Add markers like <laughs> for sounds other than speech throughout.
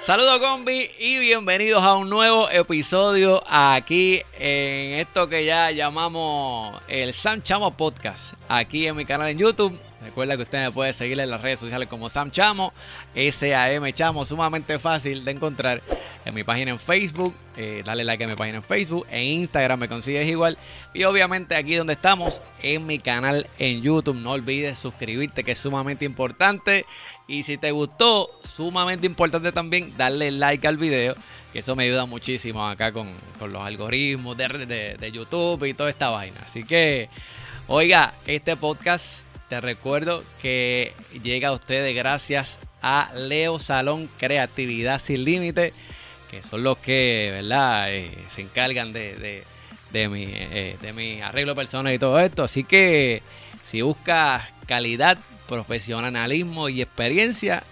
Saludos combi y bienvenidos a un nuevo episodio aquí en esto que ya llamamos el Sam Chamo Podcast, aquí en mi canal en YouTube. Recuerda que usted me puede seguir en las redes sociales como Sam Chamo, S-A-M Chamo, sumamente fácil de encontrar en mi página en Facebook. Eh, dale like a mi página en Facebook, en Instagram me consigues igual. Y obviamente aquí donde estamos, en mi canal en YouTube. No olvides suscribirte, que es sumamente importante. Y si te gustó, sumamente importante también darle like al video, que eso me ayuda muchísimo acá con, los algoritmos de, de, de YouTube y toda esta vaina. Así que, oiga, este podcast te recuerdo que llega a ustedes gracias a Leo Salón Creatividad Sin Límite, que son los que, ¿verdad? Eh, se encargan de, de, mi, eh, de mi arreglo personal y todo esto. Así que si buscas calidad, profesionalismo y experiencia,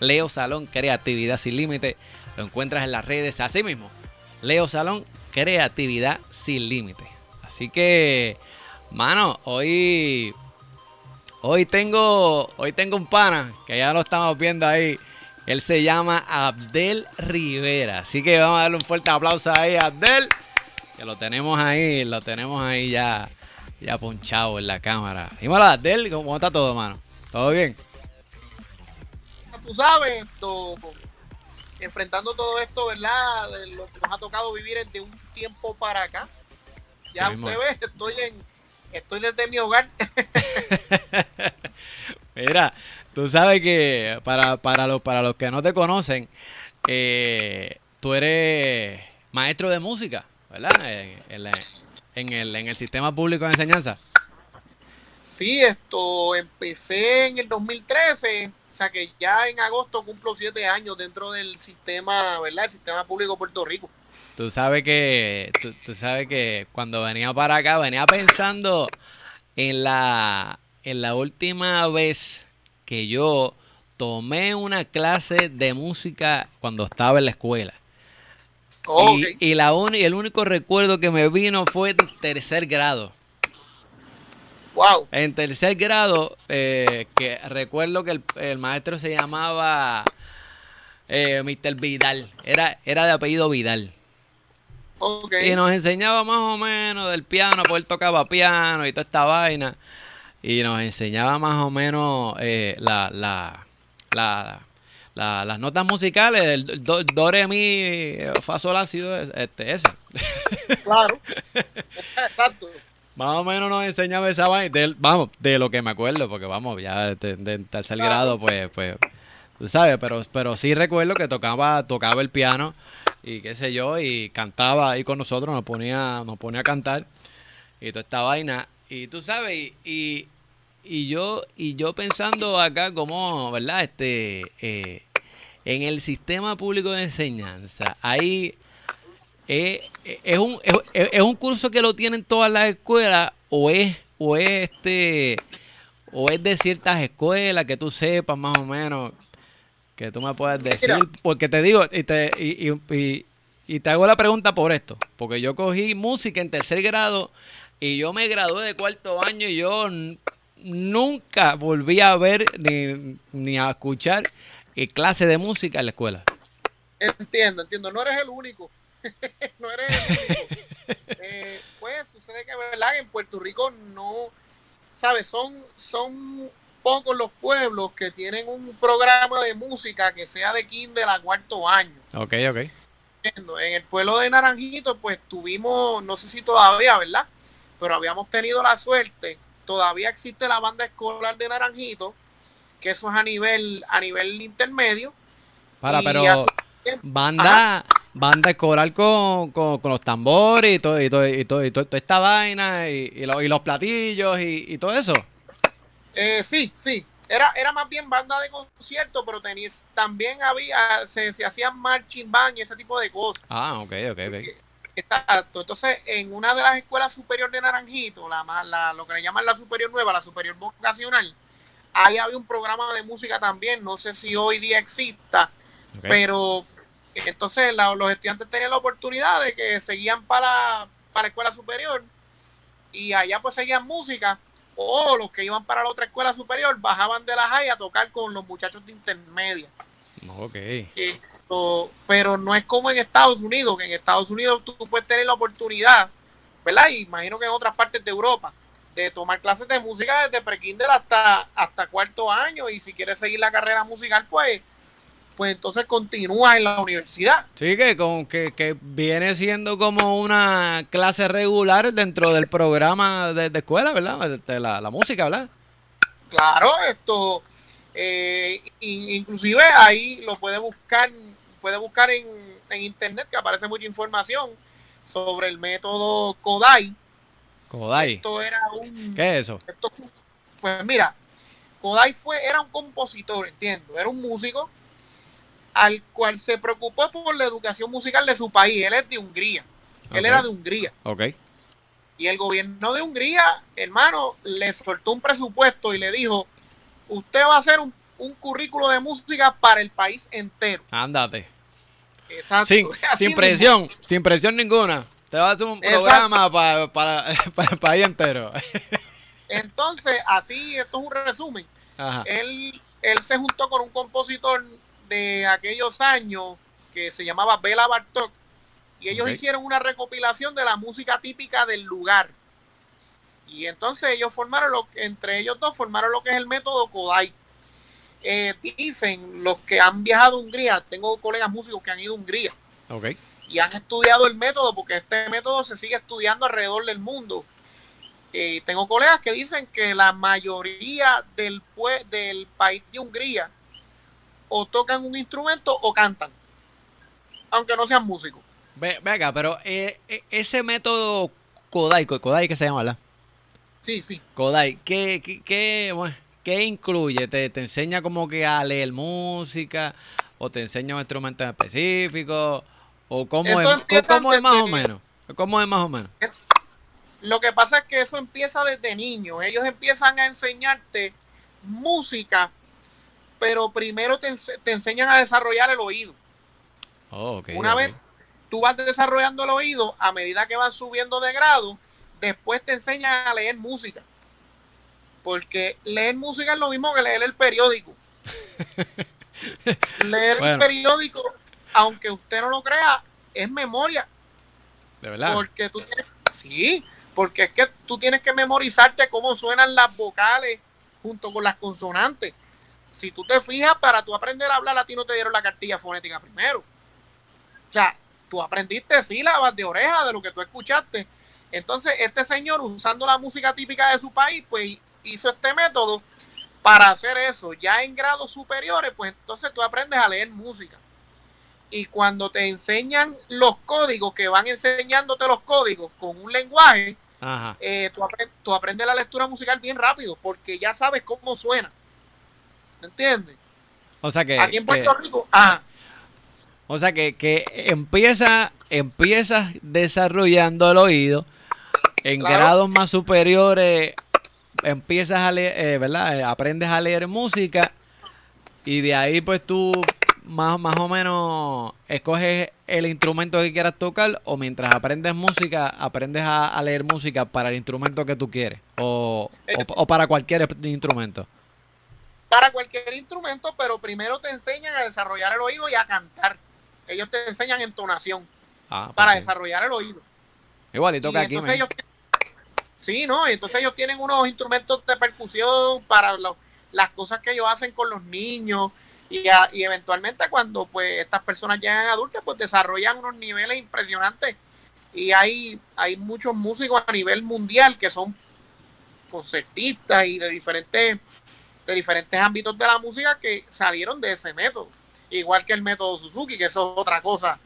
Leo Salón Creatividad Sin Límite, lo encuentras en las redes así mismo. Leo Salón Creatividad Sin Límite. Así que, mano, hoy Hoy tengo, hoy tengo un pana que ya lo estamos viendo ahí. Él se llama Abdel Rivera. Así que vamos a darle un fuerte aplauso ahí a Abdel. Que lo tenemos ahí, lo tenemos ahí ya, ya ponchado en la cámara. Dímelo, Abdel, ¿cómo está todo, mano? ¿Todo bien? Tú sabes, enfrentando todo esto, ¿verdad? De lo que nos ha tocado vivir de un tiempo para acá. Ya usted ve, estoy en estoy desde mi hogar. <laughs> Mira, tú sabes que para, para, los, para los que no te conocen, eh, tú eres maestro de música, ¿verdad? En, el, en el sistema público de enseñanza. Sí, esto empecé en el 2013, o sea que ya en agosto cumplo siete años dentro del sistema, ¿verdad? El sistema público de Puerto Rico. Tú sabes que, tú, sabes que cuando venía para acá, venía pensando en la, en la última vez que yo tomé una clase de música cuando estaba en la escuela. Oh, y, la el único recuerdo que me vino fue en tercer grado. Wow. En tercer grado, eh, que recuerdo que el, maestro se llamaba eh, Mr. Vidal. Era, era de apellido Vidal. Y nos enseñaba más o menos del piano, porque él tocaba piano y toda esta vaina. Y nos enseñaba más o menos eh, la, la, la, las notas musicales, el do, do, re, mi, fa, sol, sido este, ese. Claro, <laughs> exacto. Más o menos nos enseñaba esa vaina, vamos, de lo que me acuerdo, porque vamos, ya de, tercer grado, pues, pues, tú sabes, pero, pero sí recuerdo que tocaba, tocaba el piano y qué sé yo, y cantaba ahí con nosotros, nos ponía, nos ponía a cantar y toda esta vaina. Y tú sabes, y, y yo, y yo pensando acá como, ¿verdad? Este, eh, en el sistema público de enseñanza, ahí eh, es, un, es, un curso que lo tienen todas las escuelas o es, o es este, o es de ciertas escuelas que tú sepas más o menos que tú me puedas decir, porque te digo, y te, y, y, te hago la pregunta por esto, porque yo cogí música en tercer grado y yo me gradué de cuarto año y yo nunca volví a ver ni, ni a escuchar eh, clase de música en la escuela. Entiendo, entiendo, no eres el único. <laughs> no eres el único. <laughs> Eh, pues sucede que, ¿verdad? En Puerto Rico no, ¿sabes? Son, son pocos los pueblos que tienen un programa de música que sea de kinder a cuarto año. Ok, ok. En el pueblo de Naranjito, pues tuvimos, no sé si todavía, ¿verdad? Pero habíamos tenido la suerte, todavía existe la banda escolar de Naranjito, que eso es a nivel, a nivel intermedio. Para, pero banda, banda escolar con, con, los tambores y todo, y todo, y todo, y toda esta vaina y, y, los platillos y todo eso. Eh, sí, sí. Era, era más bien banda de concierto, pero tenías, también había, se, se hacían marching band y ese tipo de cosas. Ah, ok, ok, ok. Exacto. Entonces, en una de las escuelas superiores de Naranjito, la, la, lo que le llaman la superior nueva, la superior vocacional, ahí había un programa de música también. No sé si hoy día exista, pero entonces los estudiantes tenían la oportunidad de que seguían para, para la escuela superior y allá pues seguían música o los que iban para la otra escuela superior bajaban de la high a tocar con los muchachos de intermedia. Ok. Esto, pero no es como en Estados Unidos, que en Estados Unidos tú, puedes tener la oportunidad, ¿verdad? Y imagino que en otras partes de Europa, de tomar clases de música desde prekinder hasta, hasta cuarto año y si quieres seguir la carrera musical, pues pues entonces continúa en la universidad. Sí, que, con, que, que viene siendo como una clase regular dentro del programa de, escuela, ¿verdad? De, la, la, música, ¿verdad? Claro, esto, eh, inclusive ahí lo puede buscar, puede buscar en, en internet que aparece mucha información sobre el método Kodai. Kodai. Esto era un... ¿Qué es eso? pues mira, Kodai fue, era un compositor, entiendo, era un músico al cual se preocupó por la educación musical de su país. Él es de Hungría. Él era de Hungría. Ok. Y el gobierno de Hungría, hermano, le soltó un presupuesto y le dijo, usted va a hacer un, currículo de música para el país entero. Ándate. Sin, <laughs> sin presión, sin presión ninguna. Te va a hacer un programa para, <laughs> para, el país entero. Entonces, así, esto es un resumen. Él, él se juntó con un compositor de aquellos años que se llamaba Bela Bartok y ellos hicieron una recopilación de la música típica del lugar. Y entonces ellos formaron, lo, entre ellos dos formaron lo que es el método Kodai. Eh, dicen los que han viajado a Hungría, tengo colegas músicos que han ido a Hungría y han estudiado el método porque este método se sigue estudiando alrededor del mundo. Eh, tengo colegas que dicen que la mayoría del, del país de Hungría o tocan un instrumento o cantan, aunque no sean músicos. Venga, pero eh, eh, ese método Kodai, Kodai que se llama, ¿verdad? Sí, sí. Kodai, ¿qué, qué, incluye? ¿Te, ¿Te, enseña como que a leer música? ¿O te enseña un instrumento en específico? ¿O cómo, es, cómo es más o menos? ¿Cómo es más o menos? Lo que pasa es que eso empieza desde niño. Ellos empiezan a enseñarte música pero primero te, enseñan a desarrollar el oído. Oh, Una vez tú vas desarrollando el oído, a medida que vas subiendo de grado, después te enseñan a leer música. Porque leer música es lo mismo que leer el periódico. <laughs> leer el periódico, aunque usted no lo crea, es memoria. De verdad. Porque tú tienes, sí, porque es que tú tienes que memorizarte cómo suenan las vocales junto con las consonantes si tú te fijas, para tú aprender a hablar, a ti no te dieron la cartilla fonética primero. O sea, tú aprendiste sílabas de oreja de lo que tú escuchaste. Entonces, este señor, usando la música típica de su país, pues hizo este método para hacer eso. Ya en grados superiores, pues entonces tú aprendes a leer música. Y cuando te enseñan los códigos, que van enseñándote los códigos con un lenguaje, eh, tú, tú aprendes la lectura musical bien rápido, porque ya sabes cómo suena. ¿Me entiendes? O sea que. Aquí en Puerto Rico. Ah. O sea que, que empieza, empiezas desarrollando el oído. En grados más superiores empiezas a leer, eh, ¿verdad? Eh, aprendes a leer música. Y de ahí pues tú más, más o menos escoges el instrumento que quieras tocar o mientras aprendes música, aprendes a, leer música para el instrumento que tú quieres o, o para cualquier instrumento para cualquier instrumento, pero primero te enseñan a desarrollar el oído y a cantar. Ellos te enseñan entonación ah, para desarrollar el oído. Igualito que aquí. Ellos, sí, ¿no? Entonces ellos tienen unos instrumentos de percusión para las cosas que ellos hacen con los niños y, y eventualmente cuando pues estas personas llegan adultas pues desarrollan unos niveles impresionantes y hay, hay muchos músicos a nivel mundial que son concertistas y de diferentes de diferentes ámbitos de la música que salieron de ese método. Igual que el método Suzuki, que eso es otra cosa.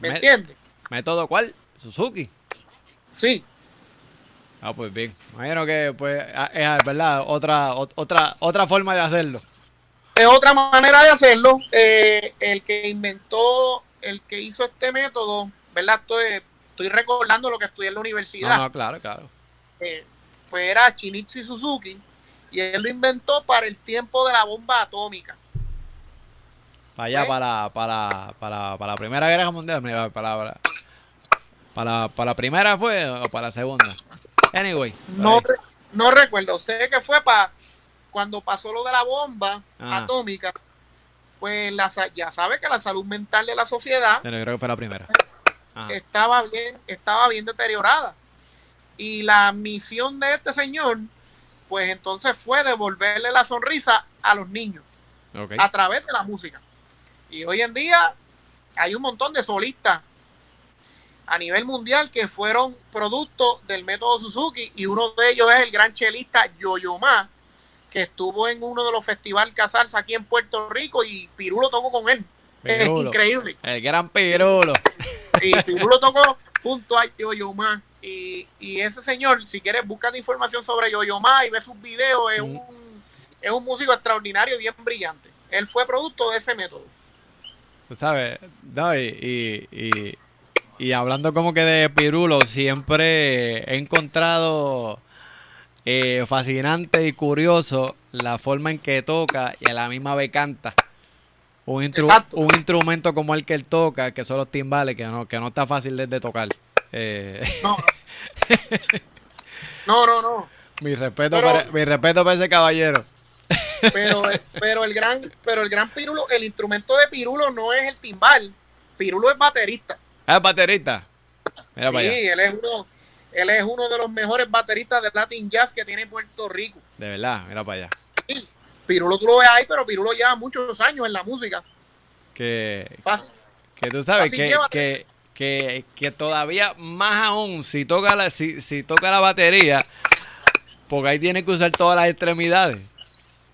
¿Me, entiendes? ¿Método cuál? Suzuki. Sí. Ah, pues bien. Imagino que pues ah, es verdad otra otra otra forma de hacerlo. Es otra manera de hacerlo. Eh, el que inventó, el que hizo este método, ¿verdad? Estoy, estoy recordando lo que estudié en la universidad. No, claro, claro. Eh, pues era Shinichi Suzuki y él lo inventó para el tiempo de la bomba atómica. Para allá, para, para, para, para la Primera Guerra Mundial, para, para, para, la primera fue o para la segunda. Anyway. No, no recuerdo, sé que fue para cuando pasó lo de la bomba atómica. pues la, ya sabe que la salud mental de la sociedad Pero yo creo que fue la primera. Ajá. estaba bien, estaba bien deteriorada. Y la misión de este señor, pues entonces fue devolverle la sonrisa a los niños a través de la música. Y hoy en día hay un montón de solistas a nivel mundial que fueron producto del método Suzuki y uno de ellos es el gran chelista Yo-Yo Ma, que estuvo en uno de los festivales Casals aquí en Puerto Rico y Pirulo tocó con él. Pirulo. Es increíble. El gran Pirulo. Y Pirulo tocó junto a Yo-Yo Ma. Y, y ese señor, si quieres, buscar información sobre Yo-Yo Ma y ve sus videos, es Mm. un, es un músico extraordinario y bien brillante. Él fue producto de ese método. Tú sabes, no, y, y, y, y hablando como que de Pirulo, siempre he encontrado eh, fascinante y curioso la forma en que toca y a la misma vez canta. Un, un instrumento como el que él toca, que son los timbales, que no, que no está fácil de, de tocar. Eh, No, <laughs> no, no. no. mi, respeto Pero- para, mi respeto para ese caballero. Pero, <laughs> pero el gran, pero el gran Pirulo, el instrumento de Pirulo no es el timbal. Pirulo es baterista. Ah, es baterista. Mira sí, para allá. él es uno, él es uno de los mejores bateristas de Latin Jazz que tiene Puerto Rico. De verdad, mira para allá. Sí, Pirulo tú lo ves ahí, pero Pirulo lleva muchos años en la música. Que, Fácil. Que tú sabes que, que, que todavía más aún si toca la, si, si toca la batería, porque ahí tiene que usar todas las extremidades.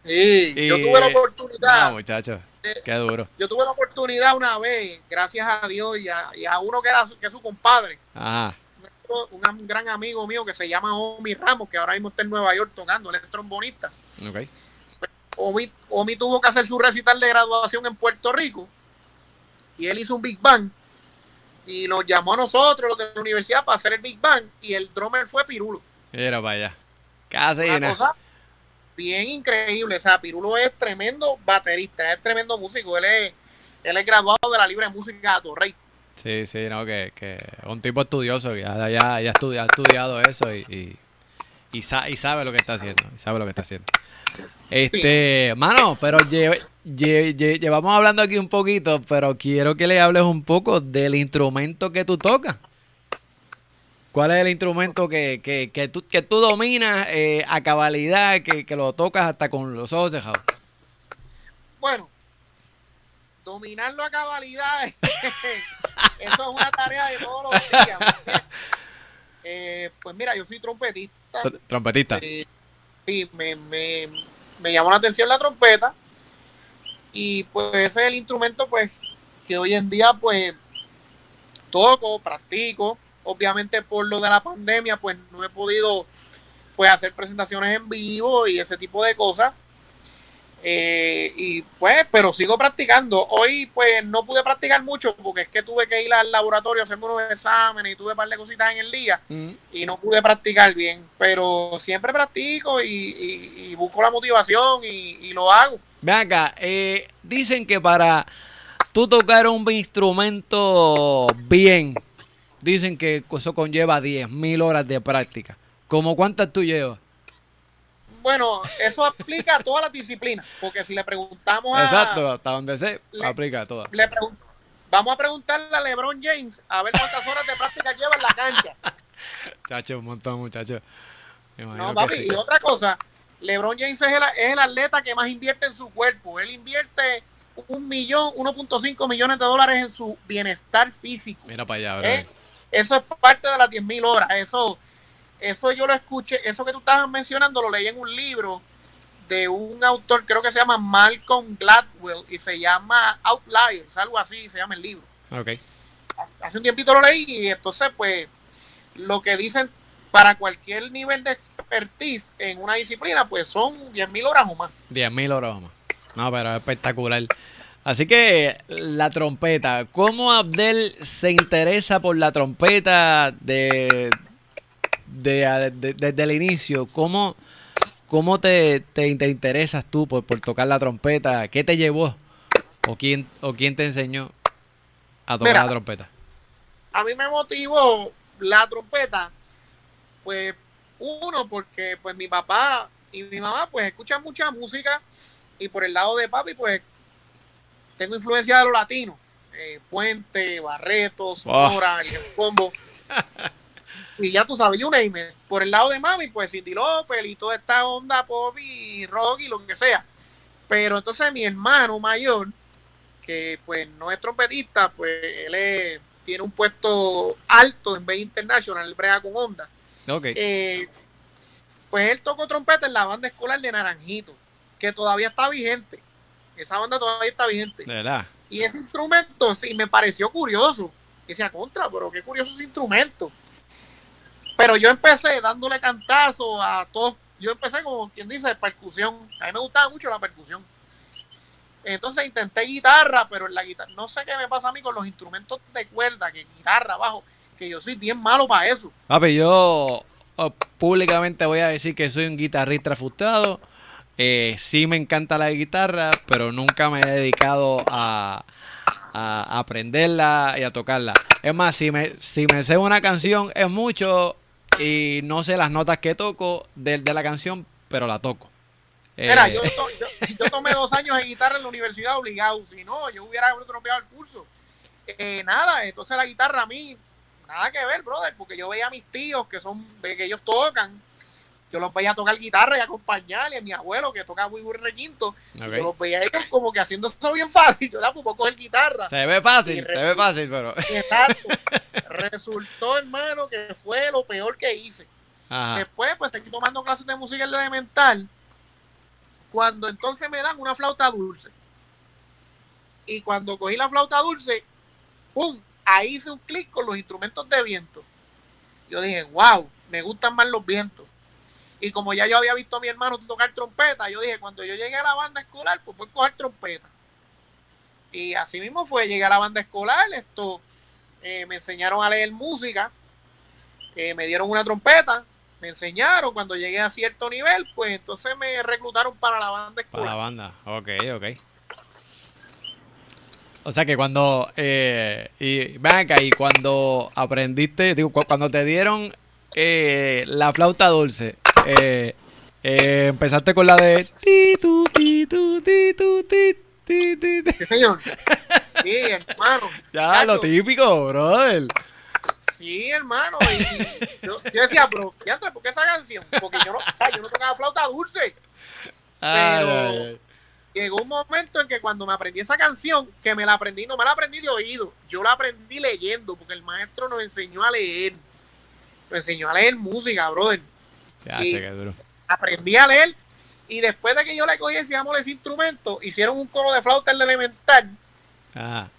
Sí, yo Y- tuve la oportunidad. No, muchachos, qué duro. Yo tuve la oportunidad una vez, gracias a Dios y a, y a uno que era que es su compadre, Ajá. un, gran amigo mío que se llama Omi Ramos, que ahora mismo está en Nueva York tocando, él es trombonista. Omi, Omi tuvo que hacer su recital de graduación en Puerto Rico y él hizo un Big Bang y nos llamó a nosotros, los de la universidad, para hacer el Big Bang y el drummer fue Pirulo. Mira para allá. Casi Una cosa bien increíble. O sea, Pirulo es tremendo baterista, es tremendo músico. Él es, él es graduado de la Libre Música de Torrey. Sí, sí, no, que, que un tipo estudioso, ya, ya, ya estudia- ha estudiado eso y, y, y, sa- y sabe lo que está haciendo. Y sabe lo que está haciendo. Este, mano, pero lle- lle- lle- llevamos hablando aquí un poquito, pero quiero que le hables un poco del instrumento que tú tocas. ¿Cuál es el instrumento que, que, que, tú, que tú dominas eh, a cabalidad, que, que lo tocas hasta con los ojos cerrados? Bueno, dominarlo a cabalidad, <laughs> eso es una tarea de todos los días. Eh, pues mira, yo soy trompetista. Tr- Trompetista. Eh, sí, me, me, me llamó la atención la trompeta. Y pues ese es el instrumento pues que hoy en día pues toco, practico. Obviamente por lo de la pandemia pues no he podido pues hacer presentaciones en vivo y ese tipo de cosas. Eh, y pues, pero sigo practicando. Hoy pues no pude practicar mucho porque es que tuve que ir al laboratorio a hacerme unos exámenes y tuve un par de cositas en el día Mm. y no pude practicar bien, pero siempre practico y, y- y busco la motivación y, y lo hago. Ven acá, eh, dicen que para tú tocar un instrumento bien, dicen que eso conlleva 10.000 horas de práctica. ¿Cómo cuántas tú llevas? Bueno, eso aplica a todas las disciplinas, porque si le preguntamos a... Exacto, hasta donde se le- aplica toda. le pregun- vamos a preguntarle a LeBron James a ver cuántas horas de práctica lleva en la cancha. <laughs> Chacho, un montón, imagino No, papi, sí. y otra cosa, LeBron James es el, es el atleta que más invierte en su cuerpo. Él invierte un millón, 1.5 millones de dólares en su bienestar físico. Mira para allá, ¿eh? bro. Eso es parte de las 10.000 horas. Eso, eso yo lo escuché, eso que tú estabas mencionando lo leí en un libro de un autor, creo que se llama Malcolm Gladwell y se llama Outliers, algo así se llama el libro. Ok. Hace un tiempito lo leí y entonces pues lo que dicen para cualquier nivel de expertise en una disciplina pues son 10.000 horas o más. 10.000 horas más. No, pero es espectacular. Así que la trompeta, ¿cómo Abdel se interesa por la trompeta de, de- de- desde el inicio? ¿Cómo, cómo te, te, te interesas tú por, por tocar la trompeta? ¿Qué te llevó? ¿O quién, o quién te enseñó a tocar Mira. la trompeta? a mí me motivó la trompeta, pues uno, porque pues mi papá y mi mamá pues escuchan mucha música y por el lado de papi pues tengo influencia de los latinos. Eh, Puente, Barreto, Sonora, el combo. <laughs> y ya tú sabes, you name Por el lado de mami, pues Cindy López y toda esta onda pop y rock y lo que sea. Pero entonces mi hermano mayor, que pues no es trompetista, pues él tiene un puesto alto en B International, él brega con onda. Okay. Eh, pues él tocó trompeta en la banda escolar de Naranjito, que todavía está vigente. Esa banda todavía está vigente. verdad? Y ese instrumento sí me pareció curioso. Que sea contra, pero qué curioso ese instrumento. Pero yo empecé dándole cantazo a todos. Yo empecé como quien dice, percusión. A mí me gustaba mucho la percusión. Entonces intenté guitarra, pero en la guitarra, no sé qué me pasa a mí con los instrumentos de cuerda, que guitarra, bajo, que yo soy bien malo para eso. Papi, yo oh, públicamente voy a decir que soy un guitarrista frustrado. Eh, sí me encanta la guitarra, pero nunca me he dedicado a, a aprenderla y a tocarla. Es más, si me, si me sé una canción es mucho y no sé las notas que toco de, de la canción, pero la toco. Mira, eh, yo, yo, tomé dos años en guitarra en la universidad obligado, si no, yo hubiera tropeado el curso. Eh, nada, entonces la guitarra a mí, nada que ver, brother, porque yo veía a mis tíos que son, que ellos tocan, yo los veía tocar guitarra y acompañarle a mi abuelo que toca muy muy requinto. Yo los veía ellos como que haciendo esto bien fácil. <laughs> Yo la puedo coger guitarra. Se ve fácil, se ve fácil, pero. Exacto. <laughs> resultó, hermano, que fue lo peor que hice. Después, pues seguí tomando clases de música en elemental. Cuando entonces me dan una flauta dulce. Y cuando cogí la flauta dulce, ¡pum! Ahí hice un clic con los instrumentos de viento. Yo dije, wow, me gustan más los vientos. Y como ya yo había visto a mi hermano tocar trompeta, yo dije, cuando yo llegué a la banda escolar, pues voy a coger trompeta. Y así mismo fue, llegué a la banda escolar, esto, eh, me enseñaron a leer música, eh, me dieron una trompeta, me enseñaron, cuando llegué a cierto nivel, pues entonces me reclutaron para la banda escolar. Para la banda, ok, ok. O sea que cuando, eh, y ven acá, y cuando aprendiste, digo, cuando te dieron eh, la flauta dulce, eh, eh, empezaste con la de ti, tu, ti, tu, ti, tu, ti, ti, ti, Sí, señor. Sí, hermano. Ya, lo típico, brother. Sí, hermano. Y yo, decía, pero, fíjate, ¿por qué esa canción? Porque yo no, yo no tocaba flauta dulce. Pero llegó un momento en que cuando me aprendí esa canción, que me la aprendí, no me la aprendí de oído, yo la aprendí leyendo, porque el maestro nos enseñó a leer. Nos enseñó a leer música, brother. Ya, duro. Aprendí a leer y después de que yo le cogí ese ese instrumento, hicieron un coro de flauta en la elemental.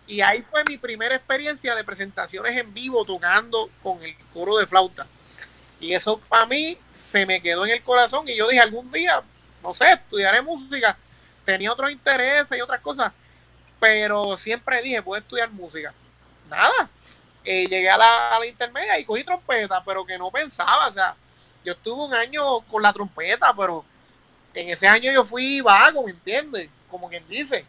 Y ahí fue mi primera experiencia de presentaciones en vivo tocando con el coro de flauta. Y eso para mí se me quedó en el corazón y yo dije algún día, no sé, estudiaré música. Tenía otros intereses y otras cosas, pero siempre dije, voy a estudiar música. Nada. Eh, llegué a la, a la intermedia y cogí trompeta, pero que no pensaba, o sea, yo estuve un año con la trompeta, pero en ese año yo fui vago, ¿me entiendes? Como quien dice.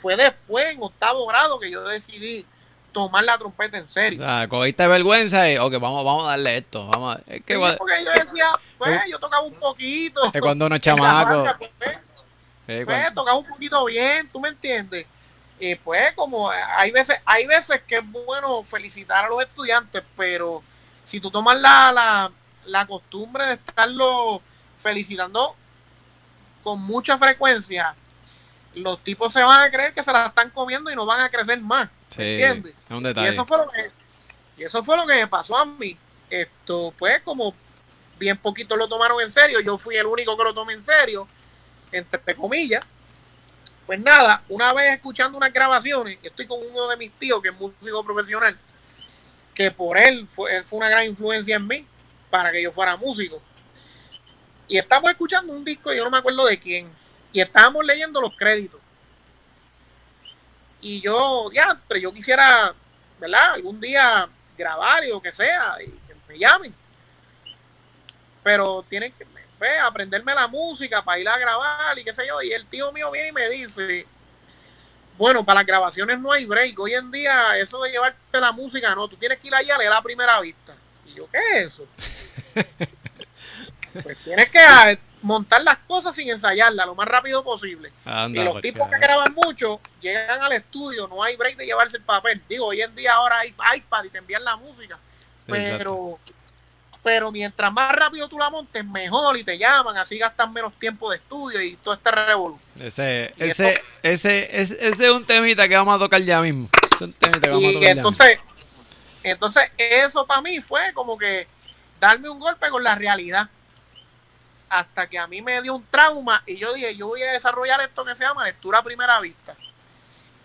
Fue después, en octavo grado, que yo decidí tomar la trompeta en serio. Ah, cogiste vergüenza y, ok, vamos, vamos a darle esto. Vamos a, es que, porque yo decía, pues, yo tocaba un poquito. Es cuando uno es chamaco. pues, pues tocaba un poquito bien, ¿tú me entiendes? Y pues, como hay veces, hay veces que es bueno felicitar a los estudiantes, pero si tú tomas la, la, la costumbre de estarlo felicitando con mucha frecuencia, los tipos se van a creer que se la están comiendo y no van a crecer más. ¿Entiendes? Y eso fue lo que, y eso fue lo que me pasó a mí. Esto, pues, como bien poquito lo tomaron en serio, yo fui el único que lo tomé en serio, entre comillas. Pues nada, una vez escuchando unas grabaciones, estoy con uno de mis tíos que es músico profesional, que por él fue, fue una gran influencia en mí para que yo fuera músico. Y estamos escuchando un disco, yo no me acuerdo de quién, y estábamos leyendo los créditos. Y yo, ya, pero yo quisiera, ¿verdad? Algún día grabar y lo que sea, y que me llamen. Pero tienen que pues, aprenderme la música para ir a grabar y qué sé yo. Y el tío mío viene y me dice, bueno, para las grabaciones no hay break. Hoy en día, eso de llevarte la música, no, tú tienes que ir allá a leer la primera vista. Y yo, ¿qué es eso? Pues tienes que, montar las cosas sin ensayarlas lo más rápido posible. Anda, y los porque- tipos que graban mucho llegan al estudio, no hay break de llevarse el papel. Digo, hoy en día ahora hay iPad y te envían la música, pero pero mientras más rápido tú la montes, mejor y te llaman, así gastan menos tiempo de estudio y todo este revolú. Ese, Y ese, ese, ese, ese es un temita que vamos a tocar ya mismo. Es un temita que vamos a Y tocar ya mismo. entonces, entonces eso para mí fue como que darme un golpe con la realidad. Hasta que a mí me dio un trauma y yo dije, yo voy a desarrollar esto que se llama lectura a primera vista.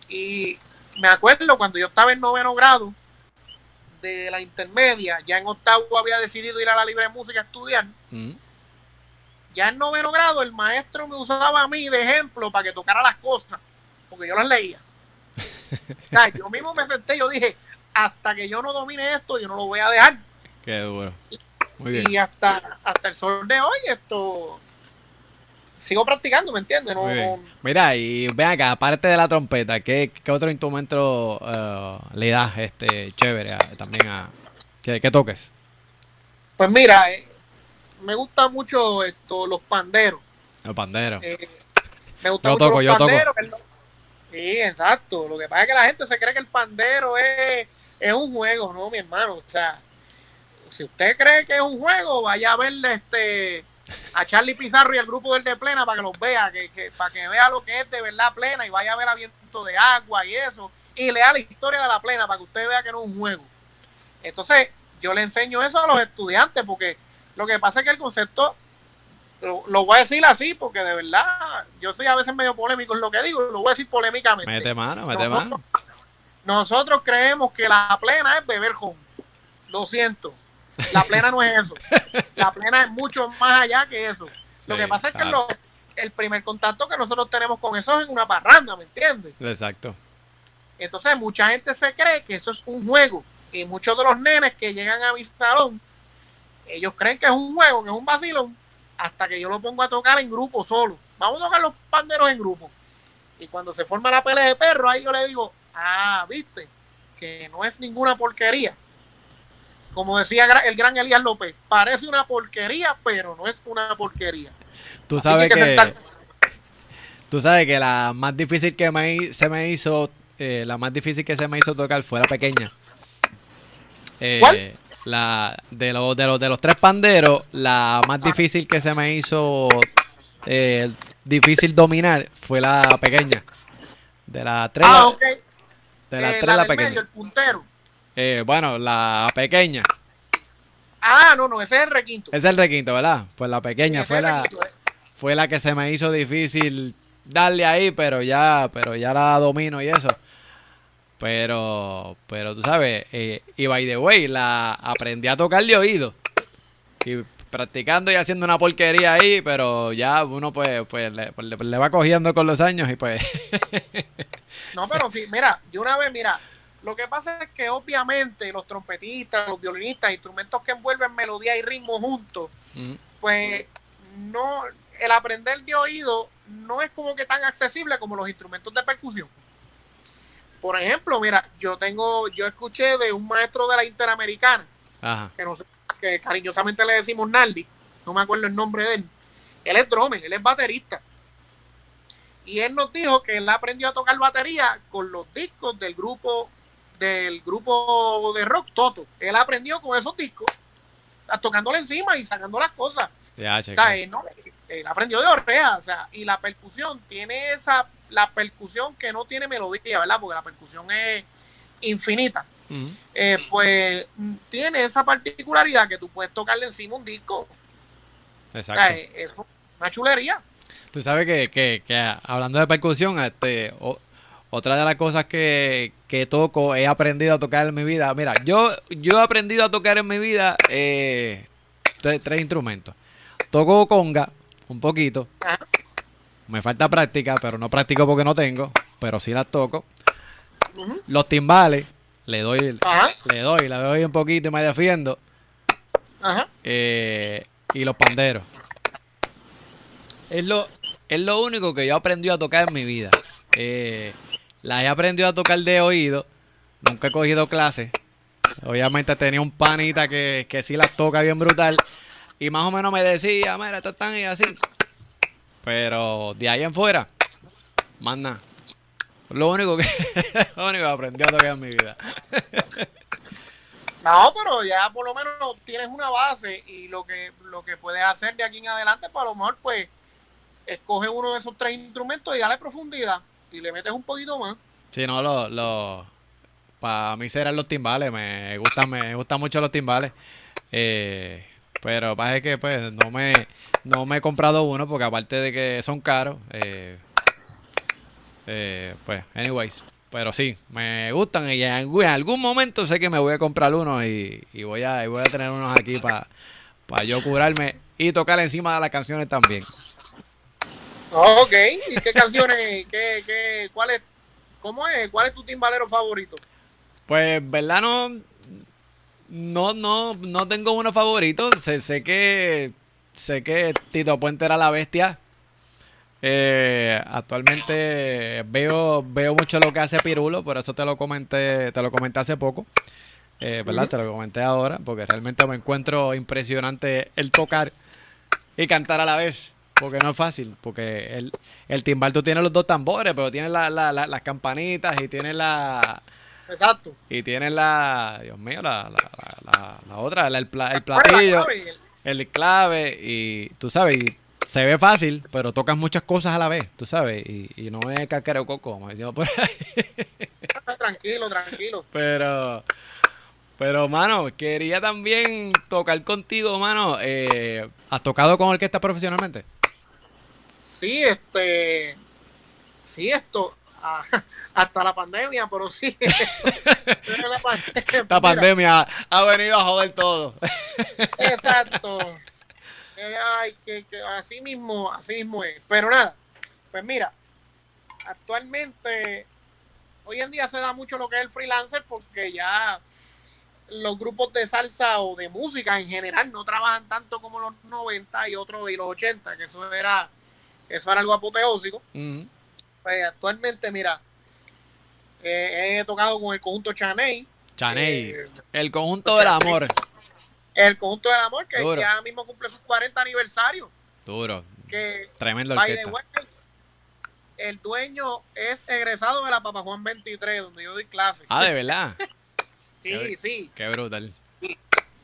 Y me acuerdo cuando yo estaba en noveno grado de la intermedia, ya en octavo había decidido ir a la libre música a estudiar. Mm. Ya en noveno grado el maestro me usaba a mí de ejemplo para que tocara las cosas, porque yo las leía. <laughs> O sea, yo mismo me senté yo dije, hasta que yo no domine esto, yo no lo voy a dejar. Qué duro. Muy bien. Y hasta, hasta el sol de hoy, esto sigo practicando, ¿me entiendes? No. Mira, y ven acá, aparte de la trompeta, ¿qué, qué otro instrumento eh, le das este, chévere a- también a que, que toques? Pues mira, eh, me gusta mucho esto, los panderos. El pandero. Eh, me gusta Yo mucho toco, los yo toco. panderos, que Sí, exacto. Lo que pasa es que la gente se cree que el pandero es, es un juego, ¿no, mi hermano? O sea, si usted cree que es un juego, vaya a verle este a Charlie Pizarro y al grupo del de Plena para que los vea, que, que- para que vea lo que es de verdad Plena y vaya a ver a viento de agua y eso, y lea la historia de la Plena para que usted vea que no es un juego. Entonces, yo le enseño eso a los estudiantes porque lo que pasa es que el concepto lo, lo voy a decir así porque de verdad yo soy a veces medio polémico en lo que digo, lo voy a decir polémicamente. Mete mano, mete Nosotros- mano. Nosotros creemos que la plena es beber ron. Lo siento. La plena no es eso. La plena es mucho más allá que eso. Lo que pasa es que lo- el primer contacto que nosotros tenemos con eso es en una parranda, ¿me entiendes? Exacto. Entonces mucha gente se cree que eso es un juego. Y muchos de los nenes que llegan a mi salón, ellos creen que es un juego, que es un vacilón, hasta que yo lo pongo a tocar en grupo solo. Vamos a tocar los panderos en grupo. Y cuando se forma la pelea de perro, ahí yo le digo, ah, viste, que no es ninguna porquería. Como decía el gran Elías López, parece una porquería, pero no es una porquería. Tú sabes que, sentarse. tú sabes que la más difícil que me, se me hizo, eh, la más difícil que se me hizo tocar fue la pequeña. Eh, ¿Cuál? La de los de los de los tres panderos, la más difícil que se me hizo eh, difícil dominar fue la pequeña. De las tres, Ah, la- ok. de las Eh, tres la la del medio, pequeña. el puntero. Eh, bueno, la pequeña. Ah, no, no, ese es el requinto. Ese es el requinto, ¿verdad? Pues la pequeña fue la, requinto, eh. fue la que se me hizo difícil darle ahí, pero ya, pero ya la domino y eso. Pero, pero tú sabes, eh, y by the way, la aprendí a tocar de oído. Y practicando y haciendo una porquería ahí, pero ya uno pues, pues le, pues, le- le va cogiendo con los años y pues... No, pero mira, de una vez, mira, lo que pasa es que obviamente los trompetistas, los violinistas, instrumentos que envuelven melodía y ritmo juntos, mm, pues no, el aprender de oído no es como que tan accesible como los instrumentos de percusión. Por ejemplo, mira, yo tengo, yo escuché de un maestro de la Interamericana, Ajá. que, no sé- que cariñosamente le decimos Naldi, no me acuerdo el nombre de él. Él es drummer, él es baterista. Y él nos dijo que él aprendió a tocar batería con los discos del grupo del grupo de rock Toto. Él aprendió con esos discos, tocándole encima y sacando las cosas. Ya, O sea, él, no, él aprendió de orrea, o sea, y la percusión tiene esa, la percusión que no tiene melodía, ¿verdad? Porque la percusión es infinita eh, pues tiene esa particularidad que tú puedes tocarle encima un disco. O sea, Exacto. es una chulería. Tú sabes que, que, que hablando de percusión, este, o- otra de las cosas que, que toco, he aprendido a tocar en mi vida. Mira, yo, yo he aprendido a tocar en mi vida eh, tre- tres instrumentos. Toco conga, un poquito. Me falta práctica, pero no practico porque no tengo, pero sí las toco. Los timbales, le doy, Ajá, le doy, le doy un poquito y me defiendo. ajá. Eh, y los panderos. Es lo, es lo único que yo aprendí a tocar en mi vida. Eh, las he aprendido a tocar de oído. Nunca he cogido clases. Obviamente tenía un panita que, que sí las toca bien brutal. y más o menos me decía, mira, esto están y así. Pero de ahí en fuera, más nada. Lo único que, <laughs> lo único que aprendí a tocar en mi vida. No, pero ya por lo menos tienes una base y lo que lo que puedes hacer de aquí en adelante, pues a lo mejor pues escoge uno de esos tres instrumentos y dale profundidad y le metes un poquito más. Sí, no, lo, lo, para mí serán los timbales, me gustan, me gustan mucho los timbales. Eh, pero pasa que pues no me, no me he comprado uno porque aparte de que son caros, eh, eh, pues, anyways, pero sí, me gustan y en algún, momento sé que me voy a comprar uno y, voy, a, voy a tener unos aquí para yo curarme y tocar encima de las canciones también. Ok, ¿y qué canciones? <laughs> qué, qué, cuál es, ¿Cómo es? ¿Cuál es tu timbalero favorito? Pues, verdad, no, no, no, no tengo uno favorito. Sé, sé que sé que Tito Puente era la bestia. Eh, actualmente veo, veo mucho lo que hace Pirulo, por eso te lo comenté, te lo comenté hace poco. Eh, ¿Verdad? Te lo comenté ahora, porque realmente me encuentro impresionante el tocar y cantar a la vez. Porque no es fácil, porque el, el timbal tú tienes los dos tambores, pero tienes la, la, las campanitas y tienes la... Exacto. Y tienes la... Dios mío, la, la, otra, el, el platillo, el clave y tú sabes, se ve fácil, pero tocas muchas cosas a la vez, tú sabes, y, y no es cacareo coco, como decimos por ahí. <laughs> tranquilo, tranquilo. Pero, pero, mano, quería también tocar contigo, mano. Eh, ¿Has tocado con orquesta profesionalmente? Sí, este, sí, esto, ah, <laughs> hasta la pandemia, pero sí. <laughs> la pandemia ha venido a joder todo. Exacto <laughs> ay, que, así mismo, así mismo es. Pero nada, pues mira, actualmente, hoy en día se da mucho lo que es el freelancer porque ya los grupos de salsa o de música en general no trabajan tanto como los 90 y otros y los 80, que eso era, eso era algo apoteósico. Pues actualmente, mira, eh, he tocado con el conjunto Chaney. Chaney, eh, el conjunto del amor. El conjunto del amor, que ya mismo cumple su 40 aniversario. Duro. Que, Tremendo orquesta. el dueño es egresado de la Papa Juan 23, donde yo doy clases. Ah, de verdad. <laughs> sí, sí. Qué brutal.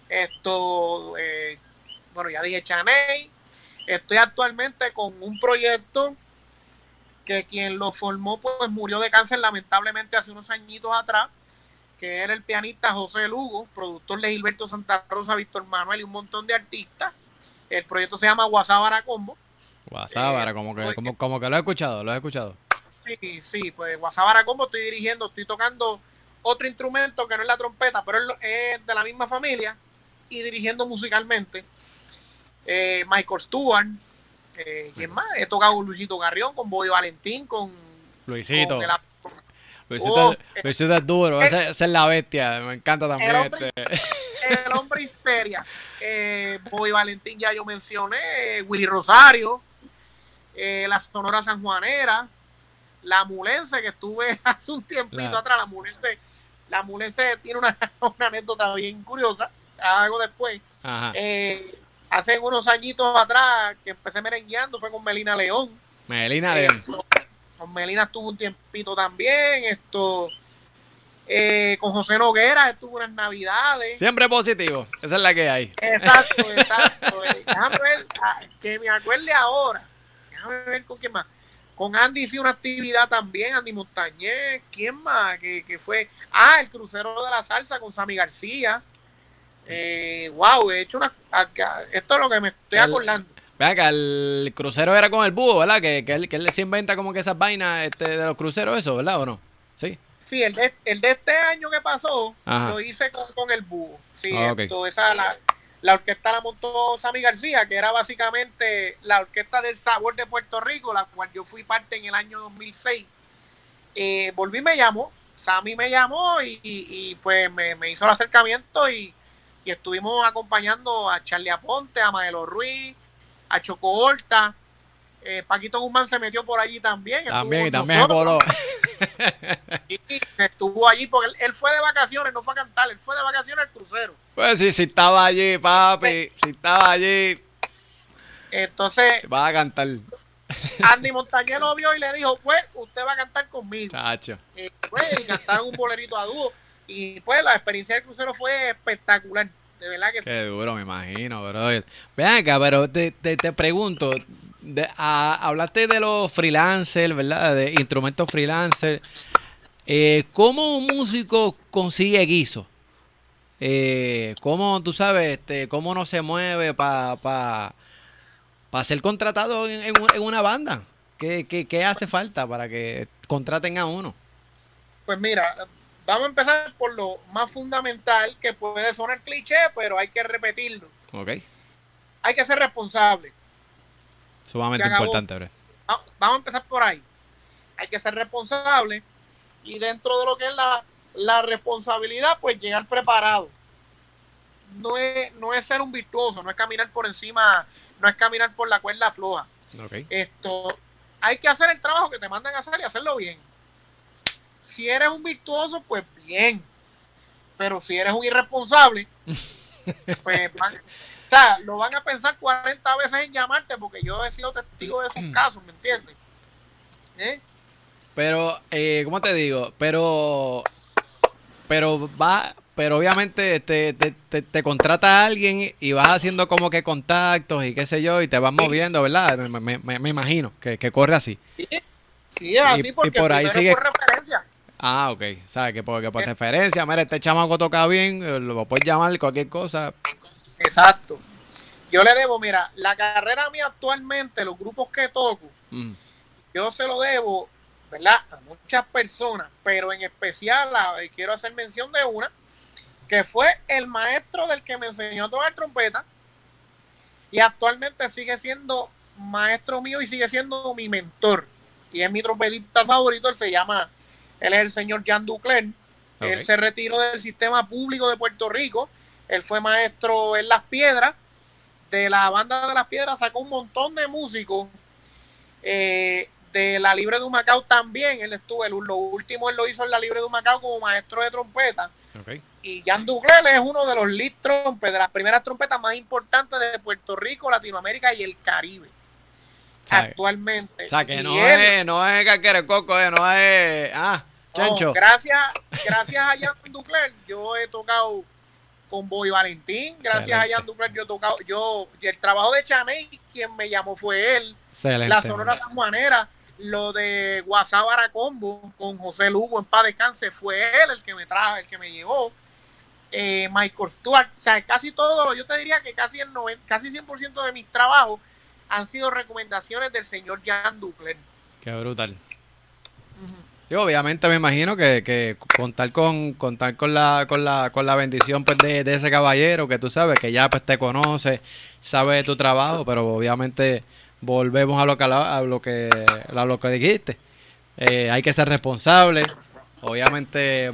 Esto, eh, bueno, ya dije Chaney. Estoy actualmente con un proyecto que quien lo formó pues murió de cáncer lamentablemente hace unos añitos atrás que era el pianista José Lugo, productor de Gilberto Santa Rosa, Víctor Manuel y un montón de artistas. El proyecto se llama Guasábara Combo. Guasábara, como, que, como, como, que lo he escuchado, lo he escuchado. Sí, sí, pues Guasábara Combo estoy dirigiendo, estoy tocando otro instrumento que no es la trompeta, pero es de la misma familia y dirigiendo musicalmente. Eh, Michael Stewart, eh, ¿quién más? He tocado con Luisito Garrión, con Boy Valentín, con Luisito. Luisito, Luisito es duro, esa, es la bestia, me encanta también. El hombre, este. el <laughs> hombre histeria. Eh, Bobby Valentín ya yo mencioné, Willy Rosario, eh, la Sonora Sanjuanera, la Mulense que estuve <laughs> hace un tiempito atrás, la Mulense, la Mulense tiene una, <laughs> una anécdota bien curiosa, algo después. Eh, hace unos añitos atrás que empecé merengueando fue con Melina León. Melina León. Con Melina estuvo un tiempito también. Esto. Eh, con José Noguera estuvo unas navidades. Siempre positivo. Esa es la que hay. Exacto, <laughs> exacto. Eh, déjame ver, ah, que me acuerde ahora. Déjame ver con quién más. Con Andy hice una actividad también, Andy Montañez. ¿Quién más? Que, que fue. Ah, el crucero de la salsa con Sammy García. Eh, wow, he hecho una. Esto es lo que me estoy acordando. Vea que el crucero era con el búho, ¿verdad? Que, que, él, que él se inventa como que esas vainas este, de los cruceros, eso, ¿verdad? ¿O no? Sí. Sí, el de, el de este año que pasó lo hice con, el búho. Sí, ah, esa, la, la orquesta la montó Sammy García, que era básicamente la orquesta del sabor de Puerto Rico, la cual yo fui parte en el año 2006. Eh, volví, me llamó, Sammy me llamó y, y, pues me, me, hizo el acercamiento y, y estuvimos acompañando a Charlie Aponte, a Maelo Ruiz, a Choco Horta. Eh, Paquito Guzmán se metió por allí también. También, y también y <laughs> estuvo allí porque él, fue de vacaciones, no fue a cantar, él fue de vacaciones al crucero. Pues sí, si estaba allí, papi, si estaba allí. Entonces. Va a cantar. Andy Montañez lo vio y le dijo, pues, usted va a cantar conmigo. Chacho. Y, pues, cantaron un bolerito a dúo. Y pues la experiencia del crucero fue espectacular. De verdad que Qué duro, me imagino, bro. Vean acá, pero te, te, te pregunto, hablaste de los freelancers, ¿verdad? De instrumentos freelancers. Eh, ¿Cómo un músico consigue guiso? Eh, ¿Cómo, tú sabes, este, cómo no se mueve para pa, pa ser contratado en, una banda? ¿Qué, ¿Qué, qué, hace falta para que contraten a uno? Pues mira, vamos a empezar por lo más fundamental que puede sonar cliché, pero hay que repetirlo. Ok. Hay que ser responsable. Sumamente importante, bro. Vamos a empezar por ahí. Hay que ser responsable y dentro de lo que es la, la responsabilidad, pues llegar preparado. No es, no es ser un virtuoso, no es caminar por encima, no es caminar por la cuerda floja. Esto, hay que hacer el trabajo que te mandan a hacer y hacerlo bien. Si eres un virtuoso, pues bien. Pero si eres un irresponsable, <laughs> pues o sea, lo van a pensar 40 veces en llamarte porque yo he sido testigo de esos <clears throat> casos, ¿me entiendes? ¿Eh? Pero, eh, ¿cómo te digo? Pero, pero va, pero obviamente te, te, te, contrata a alguien y vas haciendo como que contactos y qué sé yo y te vas moviendo, ¿verdad? Me, me, me imagino que, que, corre así. Sí, sí así porque y por ahí sigue... por referencia. Ah, ok. ¿Sabes? Que porque por referencia, mira, este chamaco toca bien, eh, lo puedes llamar cualquier cosa. Exacto. Yo le debo, mira, la carrera mía actualmente, los grupos que toco, mm. yo se lo debo, ¿verdad? A muchas personas, pero en especial quiero hacer mención de una, que fue el maestro del que me enseñó a tocar trompeta y actualmente sigue siendo maestro mío y sigue siendo mi mentor. Y es mi trompetista favorito, él se llama, él es el señor Jan Ducler. Él se retiró del sistema público de Puerto Rico él fue maestro en Las Piedras. De la banda de Las Piedras sacó un montón de músicos. Eh, de la Libre de Humacao también. Él estuvo, el, lo último él lo hizo en la Libre de Humacao como maestro de trompeta. Y Jan Duglel es uno de los lead trompes, de las primeras trompetas más importantes de Puerto Rico, Latinoamérica y el Caribe. Actualmente. O sea, que no, es, no es Coco, eh, no es. Ah, Chencho. gracias, gracias a Jan Ducler, yo he tocado con Boy Valentín. Gracias a Jan Dupler, yo tocado, yo, y el trabajo de Chaney, quien me llamó fue él. La Sonora Sanjuanera, lo de Guasábara Combo con José Lugo en paz descanse, fue él el que me trajo, el que me llevó. Eh, Michael Stuart, o sea, casi todo, yo te diría que casi el 90, casi 100% de mis trabajos han sido recomendaciones del señor Jan Dupler. Qué brutal obviamente me imagino que, que, contar con contar con la con la con la bendición pues de, ese caballero que tú sabes que ya pues te conoce, sabe de tu trabajo, pero obviamente volvemos a lo que a lo que a lo que dijiste. Eh, hay que ser responsable, obviamente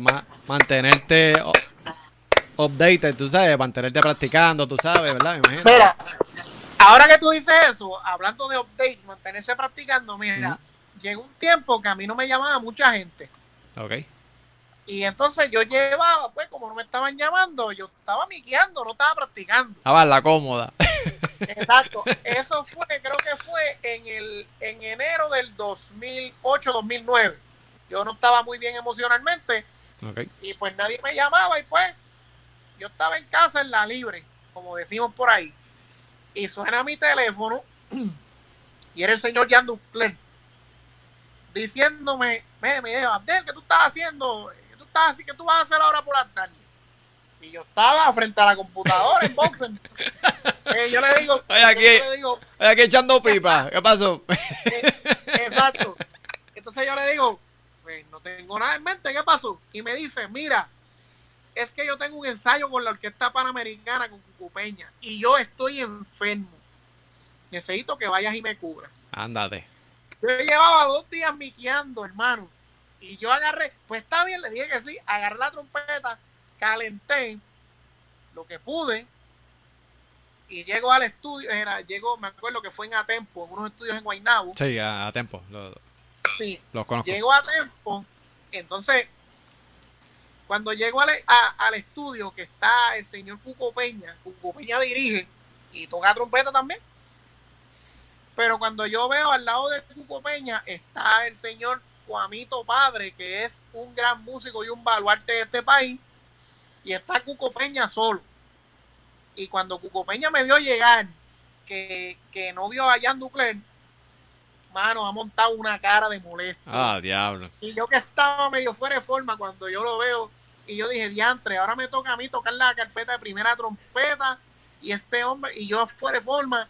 mantenerte updated, tú sabes, mantenerte practicando, tú sabes, ¿verdad? Me Mira, ahora que tú dices eso, hablando de update, mantenerse practicando, mira, llegó un tiempo que a mí no me llamaba mucha gente. Ok. Y entonces yo llevaba, pues como no me estaban llamando, yo estaba miqueando, no estaba practicando. Estaba la cómoda. <laughs> Exacto. Eso fue, creo que fue en el en enero del 2008-2009. Yo no estaba muy bien emocionalmente. Okay. Y pues nadie me llamaba y pues yo estaba en casa en la libre, como decimos por ahí. Y suena mi teléfono <clears throat> y era el señor Jan Ducler diciéndome, me, me dijo, Abdel, ¿qué tú estás haciendo? ¿Qué tú, estás, así? ¿Qué tú vas a hacer ahora por la tarde? Y yo estaba frente a la computadora en Boxen. <laughs> Eh, yo le digo, estoy aquí, aquí echando pipa. ¿Qué pasó? <laughs> Eh, exacto. Entonces yo le digo, pues no tengo nada en mente, ¿qué pasó? Y me dice, mira, es que yo tengo un ensayo con la Orquesta Panamericana, con Cucupeña, y yo estoy enfermo. Necesito que vayas y me cubras. Ándate. Yo llevaba dos días miqueando, hermano. Y yo agarré, pues está bien, le dije que sí, agarré la trompeta, calenté lo que pude y llego al estudio, era, llego, me acuerdo que fue en Atempo, en unos estudios en Guaynabo. Sí, a Atempo. sí, los conozco. Llego a Atempo Entonces, cuando llego al, a- al estudio que está el señor Cuco Peña, Cuco Peña dirige y toca trompeta también. Pero cuando yo veo al lado de Cuco Peña está el señor Juanito Padre, que es un gran músico y un baluarte de este país, y está Cuco Peña solo. Y cuando Cuco Peña me vio llegar, que, que no vio a Jan Ducler, mano, ha montado una cara de molesto. Ah, diablo. Y yo que estaba medio fuera de forma cuando yo lo veo, y yo dije, diantre, ahora me toca a mí tocar la carpeta de primera trompeta, y este hombre, y yo fuera de forma,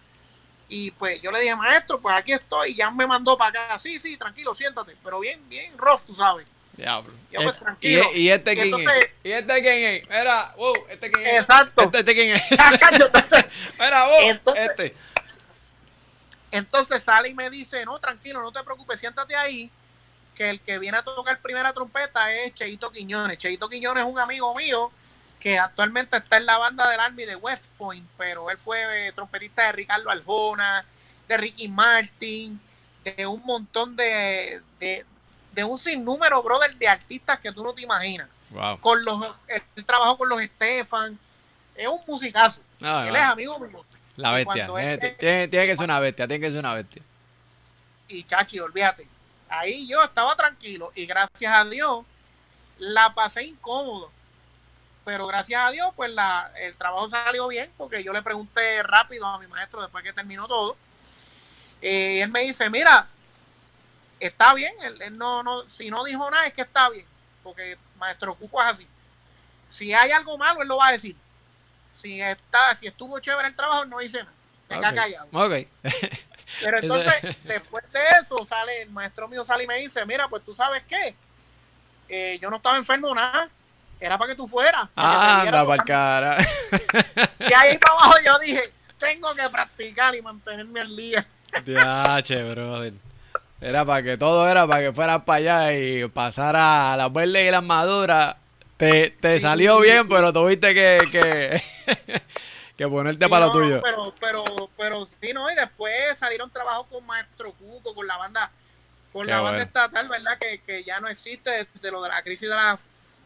y pues yo le dije, maestro, pues aquí estoy, y ya me mandó para acá, sí, sí, tranquilo, siéntate, pero bien, bien rough, tú sabes. Diablo. Yo, pues, Eh, tranquilo. ¿Y, y este quién entonces- es? ¿Y este quién es? Mira, wow, este quién es. Exacto. Este, este quién es. <laughs> Entonces- <laughs> Mira, wow, Entonces- este. Entonces sale y me dice, no, tranquilo, no te preocupes, siéntate ahí, que el que viene a tocar primera trompeta es Cheito Quiñones. Cheito Quiñones es un amigo mío que actualmente está en la banda del Army de West Point, pero él fue eh, trompetista de Ricardo Arjona, de Ricky Martin, de un montón de, de, de un sinnúmero, brother, de artistas que tú no te imaginas. Wow. Con los, él trabajó con los Stefan, es un musicazo. Ah, él es amigo mío. La bestia. él- tiene que ser una bestia, tiene que ser una bestia. y chachi, olvídate. Ahí yo estaba tranquilo y gracias a Dios la pasé incómodo. Pero gracias a Dios, pues la, el trabajo salió bien porque yo le pregunté rápido a mi maestro después que terminó todo. Eh, y él me dice, mira, está bien, él, él no, no, si no dijo nada es que está bien, porque maestro Cuco es así. Si hay algo malo, él lo va a decir. Si está, si estuvo chévere el trabajo, no dice nada. Se queda Ok. callado. Ok. <laughs> Pero entonces, <laughs> después de eso, sale el maestro mío sale y me dice, mira, pues tú sabes qué, Eh, yo no estaba enfermo nada, era para que tú fueras. para te Anda los- cara. Y ahí para abajo yo dije, tengo que practicar y mantenerme al día. Diache, brother. Era para que todo era para que fueras para allá y pasara a las verdes y las maduras. Te, te Sí, salió sí, bien, sí. pero tuviste que, que, <laughs> que ponerte para lo no, no, tuyo. Pero, pero, pero sí, ¿no? Y después salieron trabajos con Maestro Cuco, con la banda, con Qué la banda bueno. estatal, ¿verdad? Que, que ya no existe de lo de la crisis de la,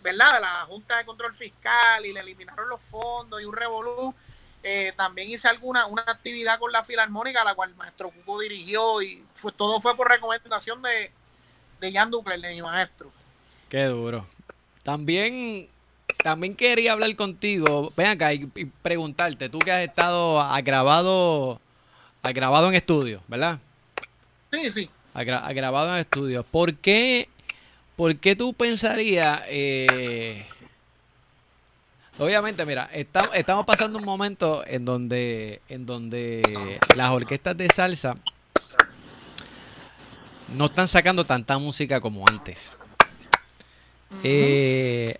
¿verdad? De la Junta de Control Fiscal y le eliminaron los fondos y un revolú. Eh, también hice alguna una actividad con la Filarmónica, la cual Maestro Cuco dirigió y fue, todo fue por recomendación de, de Jan Ducler, de mi maestro. Qué duro. También, también quería hablar contigo. Ven acá y, y preguntarte, tú que has estado has grabado en estudio, ¿verdad? Sí, sí. Has gra- has grabado en estudio. ¿Por qué, por qué tú pensarías? eh, obviamente, mira, estamos, pasando un momento en donde, en donde las orquestas de salsa no están sacando tanta música como antes. Eh,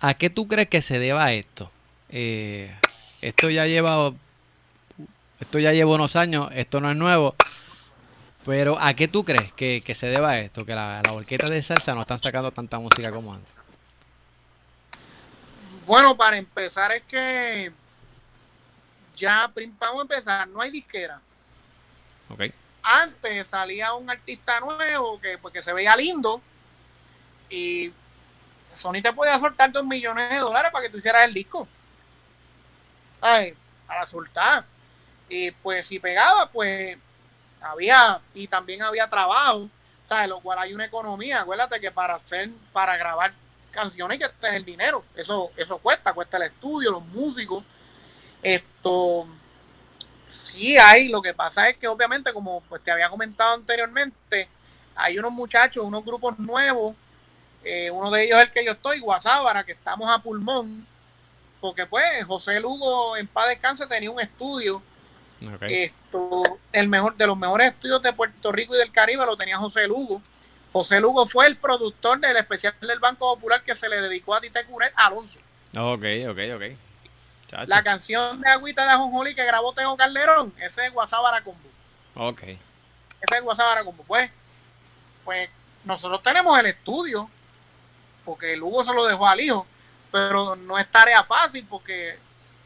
¿A qué tú crees que se deba esto? Eh, esto ya lleva esto ya lleva unos años, esto no es nuevo. Pero ¿a qué tú crees que, que se deba esto? Que la- las orquestas de salsa no están sacando tanta música como antes. Bueno, para empezar es que ya, vamos a empezar, no hay disquera. ¿Ok? Antes salía un artista nuevo que, pues, que se veía lindo y Sony te podía soltar dos millones de dólares para que tú hicieras el disco. Ay, para soltar. Y pues si pegaba, pues había, y también había trabajo, ¿sabes? Lo cual hay una economía. Acuérdate que para hacer, para grabar canciones hay que tener dinero. Eso, eso cuesta, cuesta el estudio, los músicos. Esto sí hay, lo que pasa es que obviamente, como pues te había comentado anteriormente, hay unos muchachos, unos grupos nuevos, eh, uno de ellos es el que yo estoy, Guasábara, que estamos a pulmón, porque pues José Lugo en paz descanse tenía un estudio Esto, el mejor de los mejores estudios de Puerto Rico y del Caribe lo tenía José Lugo. José Lugo fue el productor del especial del Banco Popular que se le dedicó a Tite Curet Alonso. Ok, ok, ok. Chacho. La canción de Agüita de Ajonjolí que grabó Teo Calderón, ese es Guasábara Combo. Ok. Ese es Guasábara Combo. Pues, pues nosotros tenemos el estudio, porque Lugo se lo dejó al hijo, pero no es tarea fácil porque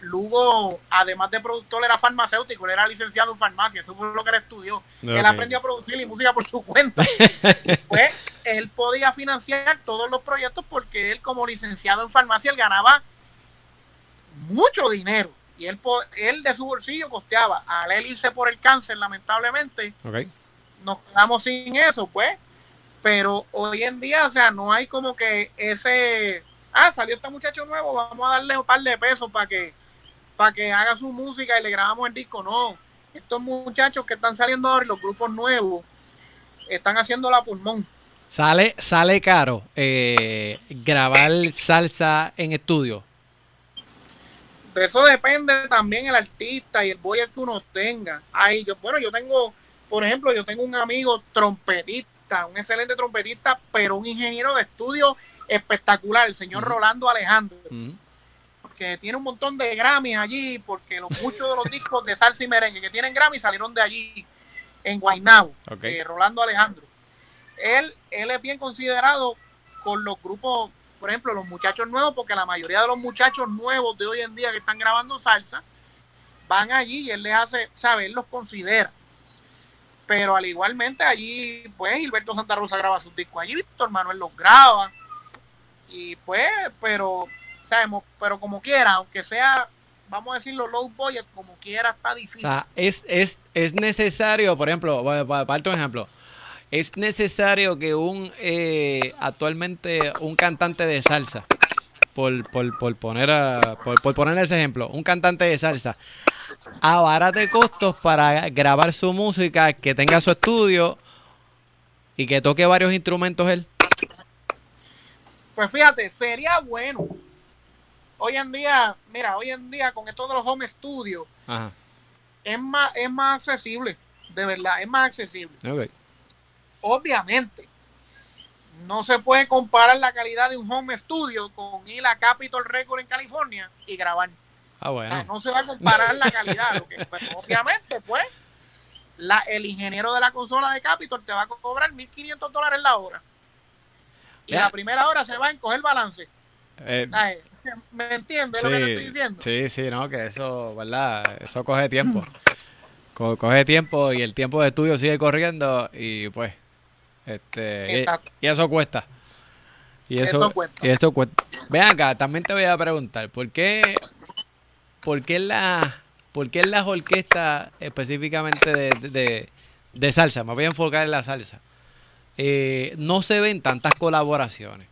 Lugo, además de productor, era farmacéutico, él era licenciado en farmacia, eso fue lo que él estudió. Él Ok. aprendió a producir y música por su cuenta. <laughs> pues, él podía financiar todos los proyectos porque él como licenciado en farmacia él ganaba mucho dinero y él, él de su bolsillo costeaba. Al él irse por el cáncer, lamentablemente, nos quedamos sin eso, pues. Pero hoy en día, o sea, no hay como que ese, ah, salió este muchacho nuevo, vamos a darle un par de pesos para que, para que haga su música y le grabamos el disco. No, estos muchachos que están saliendo ahora, los grupos nuevos, están haciendo la pulmón. Sale, sale caro eh, grabar salsa en estudio eso depende también el artista y el boy que uno tenga. Ahí yo, bueno, yo tengo, por ejemplo, yo tengo un amigo trompetista, un excelente trompetista, pero un ingeniero de estudio espectacular, el señor Rolando Alejandro. Que tiene un montón de Grammys allí, porque los, muchos de los discos de salsa y merengue que tienen Grammy salieron de allí, en Guaynabo, eh, Rolando Alejandro. Él, él es bien considerado con los grupos por ejemplo, los muchachos nuevos, porque la mayoría de los muchachos nuevos de hoy en día que están grabando salsa, van allí y él les hace, sabe, él los considera. Pero al igualmente allí, pues Gilberto Santa Rosa graba sus discos allí, Víctor Manuel los graba. Y pues, pero, sabemos, pero como quiera, aunque sea, vamos a decirlo, low budget, como quiera, está difícil. O sea, es, es, es necesario, por ejemplo, para, un ejemplo, es necesario que un eh, actualmente un cantante de salsa, por, por, por poner a, por, poner ese ejemplo, un cantante de salsa abarate costos para grabar su música, que tenga su estudio y que toque varios instrumentos él. Pues fíjate, sería bueno. Hoy en día, mira, hoy en día con esto de los home studios, es más, es más accesible, de verdad, es más accesible. Okay obviamente, no se puede comparar la calidad de un home studio con ir a Capitol Record en California y grabar. Ah, bueno. no se va a comparar la calidad. obviamente, pues, la, el ingeniero de la consola de Capitol te va a cobrar 1.500 dólares la hora. Y la primera hora se va a encoger balance. Eh, ¿Me entiendes lo que te estoy diciendo? Sí, sí, no, que eso, ¿verdad? Eso coge tiempo. coge tiempo y el tiempo de estudio sigue corriendo y pues este, y, eso cuesta. Y eso, cuesta. Y eso cuesta. Ven acá, también te voy a preguntar, ¿por qué, por qué, la, por qué las orquestas específicamente de, de, salsa, me voy a enfocar en la salsa, eh, no se ven tantas colaboraciones?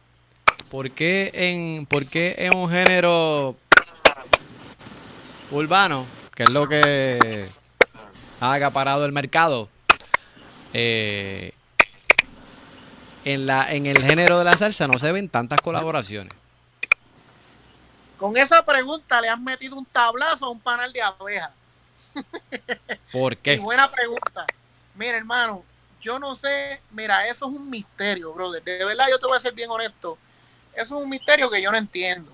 ¿Por qué en, por qué en un género urbano, que es lo que ha acaparado el mercado, eh, en, la, en el género de la salsa no se ven tantas colaboraciones. Con esa pregunta le han metido un tablazo a un panel de abejas. <laughs> ¿Por qué? buena pregunta. Mira, hermano, yo no sé, mira, eso es un misterio, brother. De verdad, yo te voy a ser bien honesto. Eso es un misterio que yo no entiendo.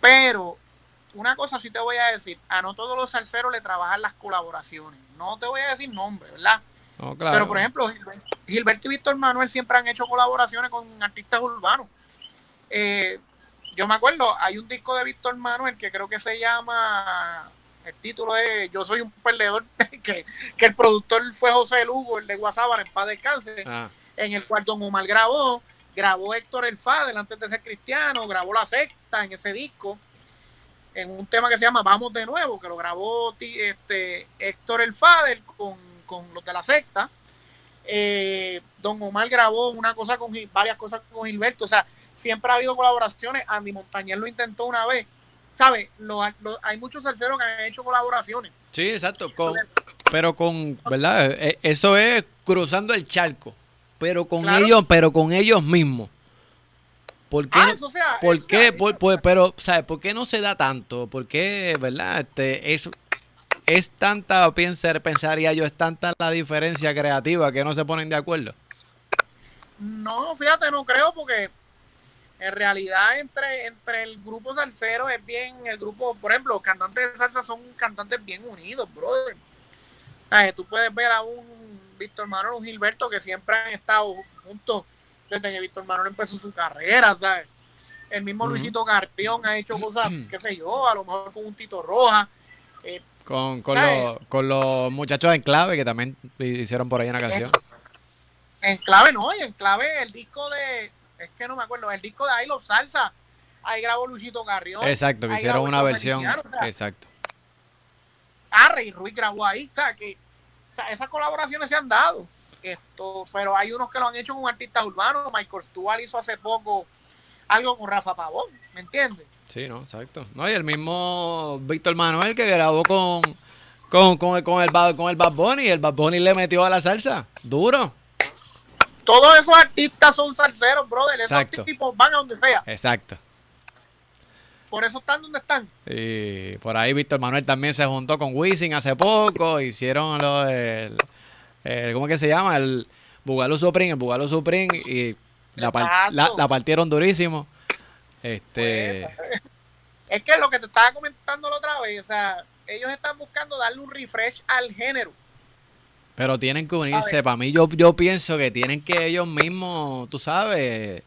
Pero una cosa sí te voy a decir, a no todos los salseros le trabajan las colaboraciones. No te voy a decir nombre, ¿verdad? Pero, por ejemplo, Gilberto y Víctor Manuel siempre han hecho colaboraciones con artistas urbanos. Eh, yo me acuerdo, hay un disco de Víctor Manuel que creo que se llama, el título es Yo soy un perdedor, <laughs> que, el productor fue José Lugo, el de Guasábara, en paz descanse, ah. en el cual Don Omar grabó, grabó Héctor El Fader antes de ser cristiano, grabó La Secta en ese disco, en un tema que se llama Vamos de Nuevo, que lo grabó este, Héctor El Fader con con los de la secta. Eh, Don Omar grabó una cosa con varias cosas con Gilberto. O sea, siempre ha habido colaboraciones. Andy Montañez lo intentó una vez. ¿Sabes? hay muchos salseros que han hecho colaboraciones. Sí, exacto. Con, pero con, ¿verdad? E, eso es cruzando el charco. Pero con ellos, pero con ellos mismos. ¿Por qué? Ah, ¿por qué? pero, ¿sabes? ¿Por qué no se da tanto? ¿Por qué, verdad? Este, es, es tanta, pensar, pensaría yo, es tanta la diferencia creativa que no se ponen de acuerdo. No, fíjate, no creo porque en realidad entre, entre el grupo salsero es bien, el grupo, por ejemplo, los cantantes de salsa son cantantes bien unidos, brother. tú puedes ver a un Víctor Manuel, un Gilberto que siempre han estado juntos desde que Víctor Manuel empezó su carrera, ¿sabes? El mismo Luisito Carrión ha hecho cosas, <clears throat> qué sé yo, a lo mejor con un Tito Roja. Eh, con, con, los, con los muchachos en clave que también hicieron por ahí una canción. En clave no, y en clave el disco de, es que no me acuerdo, el disco de Ahí los Salsa, ahí grabó Luisito Carrión. Exacto, que hicieron una versión. Feliciano, o sea, Exacto. Arre y Ruiz grabó ahí, o sea, que o sea, esas colaboraciones se han dado. Esto, pero hay unos que lo han hecho con artistas urbanos. Michael Stuart hizo hace poco algo con Rafa Pavón, ¿me entiendes? Sí, no, exacto. No, y el mismo Víctor Manuel que grabó con, con, con, el, con, el, con el Bad Bunny. El Bad Bunny le metió a la salsa. Duro. Todos esos artistas son salseros, brother. Esos Exacto. tipos van a donde sea. Exacto. Por eso están donde están. Y por ahí Víctor Manuel también se juntó con Wisin hace poco. Hicieron lo del. el- ¿Cómo es que se llama? El Bugalú Supreme. El Bugalú Supreme. Y la, la, la partieron durísimo. Este. Es que lo que te estaba comentando la otra vez, o sea, ellos están buscando darle un refresh al género. Pero tienen que unirse. Para mí, yo, yo pienso que tienen que ellos mismos, tú sabes,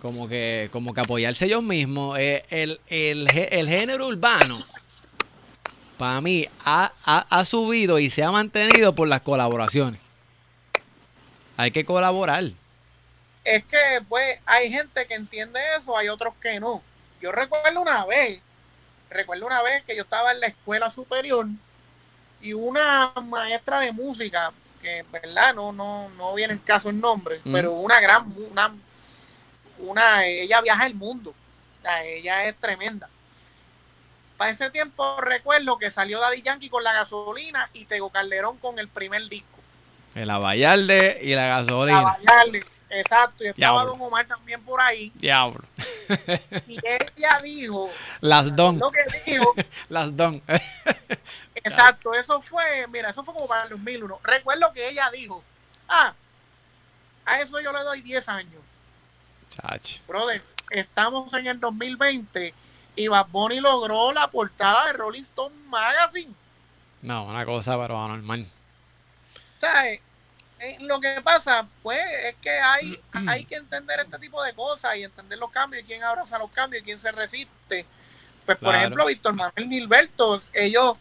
como que, como que apoyarse ellos mismos. Eh, el, el, el género urbano, para mí, ha, ha, ha subido y se ha mantenido por las colaboraciones. Hay que colaborar. Es que, pues, hay gente que entiende eso, hay otros que no. Yo recuerdo una vez, recuerdo una vez que yo estaba en la escuela superior y una maestra de música, que, ¿verdad? No, no, no viene el caso el nombre, Mm. pero una gran, una, una, ella viaja el mundo, ella es tremenda. Para ese tiempo recuerdo que salió Daddy Yankee con la gasolina y Tego Calderón con el primer disco. El Abayalde y la gasolina. bailarle, exacto, y estaba Diablo. Don Omar también por ahí. Diablo. Y ella dijo, Las don. lo que dijo, <laughs> Las don. <laughs> exacto, eso fue, mira, eso fue como para el 2001. Recuerdo que ella dijo, ah, a eso yo le doy 10 años. Chacho. Brother, estamos en el 2020 y Bad Bunny logró la portada de Rolling Stone Magazine. No, una cosa pero anormal. ¿Sabes? Eh, lo que pasa, pues, es que hay, <clears throat> hay que entender este tipo de cosas y entender los cambios y quién abraza los cambios y quién se resiste. Pues, por ejemplo, Víctor Manuel Gilberto, ellos,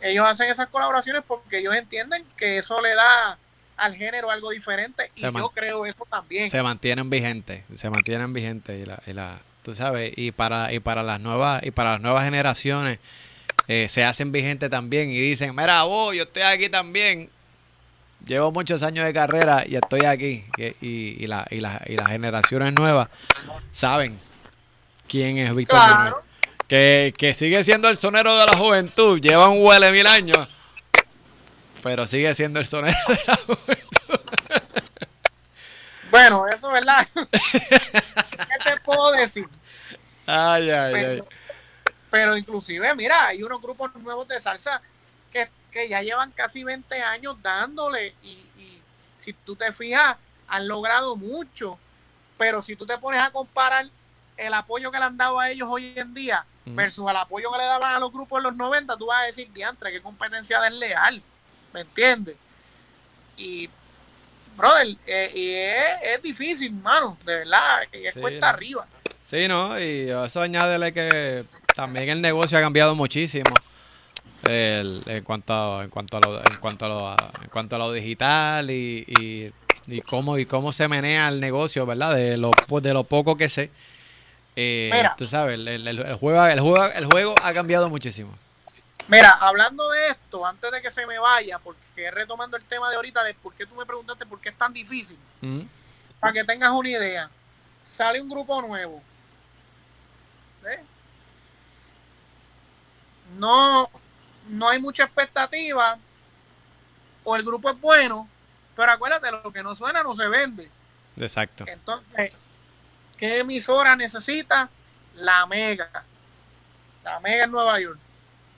ellos hacen esas colaboraciones porque ellos entienden que eso le da al género algo diferente y man- yo creo eso también. se mantienen vigentes, se mantienen vigentes y la, y la, tú sabes, y para y para las nuevas y para las nuevas generaciones eh, se hacen vigentes también y dicen, mira vos, yo estoy aquí también, llevo muchos años de carrera y estoy aquí y, y, y la, y, la- y las generaciones nuevas saben quién es Víctor Claro. Que, que sigue siendo el sonero de la juventud, lleva un huele mil años, pero sigue siendo el sonero de la juventud. Bueno, eso es verdad. ¿Qué te puedo decir? Ay, ay, ay. Pero, pero inclusive, mira, hay unos grupos nuevos de salsa que, que ya llevan casi 20 años dándole y, y si tú te fijas, han logrado mucho. Pero si tú te pones a comparar el apoyo que le han dado a ellos hoy en día versus el apoyo que le daban a los grupos en los 90, tú vas a decir, diantre, qué competencia desleal. ¿Me entiendes? Y, brother, eh, y es, es difícil, mano, de verdad, y es Sí, cuesta no. arriba. Sí, ¿no? Y eso añádele que también el negocio ha cambiado muchísimo. El- en cuanto a, en cuanto a lo, en cuanto a lo, en cuanto a lo digital y, y, y cómo y cómo se menea el negocio, ¿verdad? De lo pues, de lo poco que sé. Eh, tú sabes, el, el- el juego el juego el juego ha cambiado muchísimo. Mira, hablando de esto, antes de que se me vaya, porque retomando el tema de ahorita de por qué tú me preguntaste por qué es tan difícil, Ujú. para que tengas una idea, sale un grupo nuevo. ¿eh? No, no hay mucha expectativa, o el grupo es bueno, pero acuérdate, lo que no suena no se vende. Exacto. Entonces, ¿qué emisora necesita? La Mega. La Mega en Nueva York.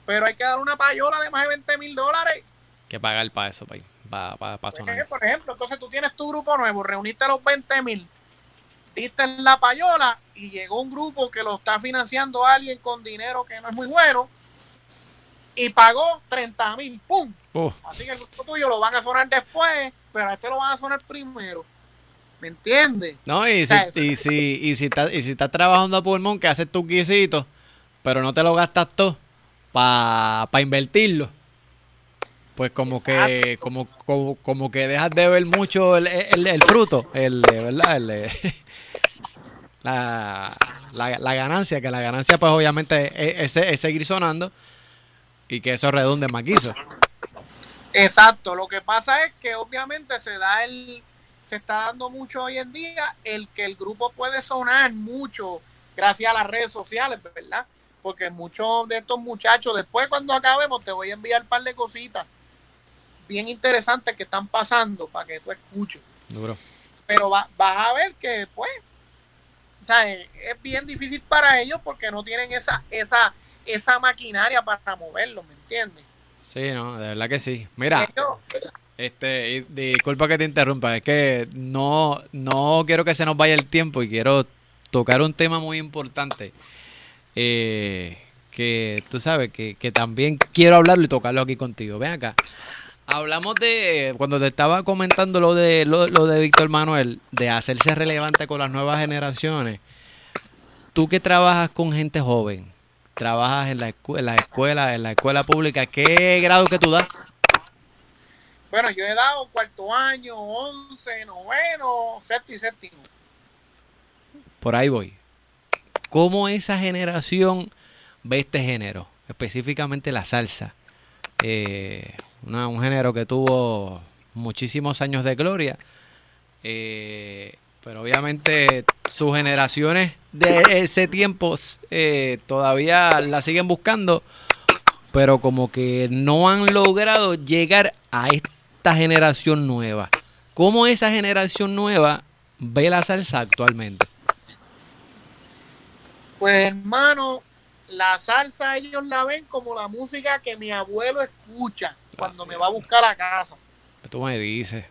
Pero hay que dar una payola de más de 20 mil dólares. Que pagar para eso, para, para, para, sonar. Por ejemplo, entonces tú tienes tu grupo nuevo, reuniste los 20 mil, diste la payola y llegó un grupo que lo está financiando alguien con dinero que no es muy bueno y pagó 30 mil, ¡pum! Uh, Así que el grupo tuyo lo van a sonar después, pero a este lo van a sonar primero. ¿Me entiendes? No, y si, y si, y si estás, y si estás trabajando a pulmón, que haces tus guisitos, pero no te lo gastas todo para invertirlo. pues como que como, como, como, que dejas de ver mucho el, el, el fruto, el, ¿verdad? El, <laughs> la, la, la, ganancia, que la ganancia pues obviamente es, es, seguir sonando y que eso redunde en más guiso. Exacto, lo que pasa es que obviamente se da el, se está dando mucho hoy en día el que el grupo puede sonar mucho gracias a las redes sociales, ¿verdad? Porque muchos de estos muchachos, después cuando acabemos, te voy a enviar un par de cositas bien interesantes que están pasando para que tú escuches. Duro. Pero va, vas a ver que, pues, o sea, es, bien difícil para ellos porque no tienen esa, esa, esa maquinaria para moverlo, ¿me entiendes? Sí, no, de verdad que sí. Mira, este, disculpa que te interrumpa, es que no, no quiero que se nos vaya el tiempo y quiero tocar un tema muy importante. Eh, que tú sabes que, que también quiero hablarlo y tocarlo aquí contigo. Ven acá. Hablamos de, cuando te estaba comentando lo de, lo, de Víctor Manuel, de hacerse relevante con las nuevas generaciones. Tú que trabajas con gente joven, trabajas en la, escuela, en la escuela, en la escuela pública, ¿qué grado que tú das? Bueno, yo he dado cuarto año, once, noveno, sexto y séptimo. Por ahí voy. ¿Cómo esa generación ve este género? Específicamente la salsa. Eh, un género que tuvo muchísimos años de gloria. Eh, pero obviamente sus generaciones de ese tiempo eh, todavía la siguen buscando, pero como que no han logrado llegar a esta generación nueva. ¿Cómo esa generación nueva ve la salsa actualmente? Pues hermano, la salsa ellos la ven como la música que mi abuelo escucha cuando me va a buscar a casa. Tú me dices.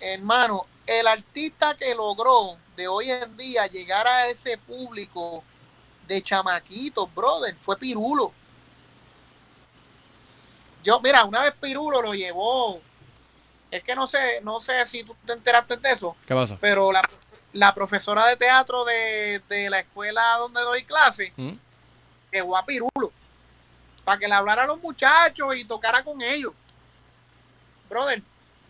Hermano, el artista que logró de hoy en día llegar a ese público de chamaquitos, brother, fue Pirulo. Yo, mira, una vez Pirulo lo llevó. Es que no sé, no sé si tú te enteraste de eso. ¿Qué pasó? Pero la, profesora de teatro de, la escuela donde doy clase ¿Mm? llevó a Pirulo para que le hablara a los muchachos y tocara con ellos. Brother,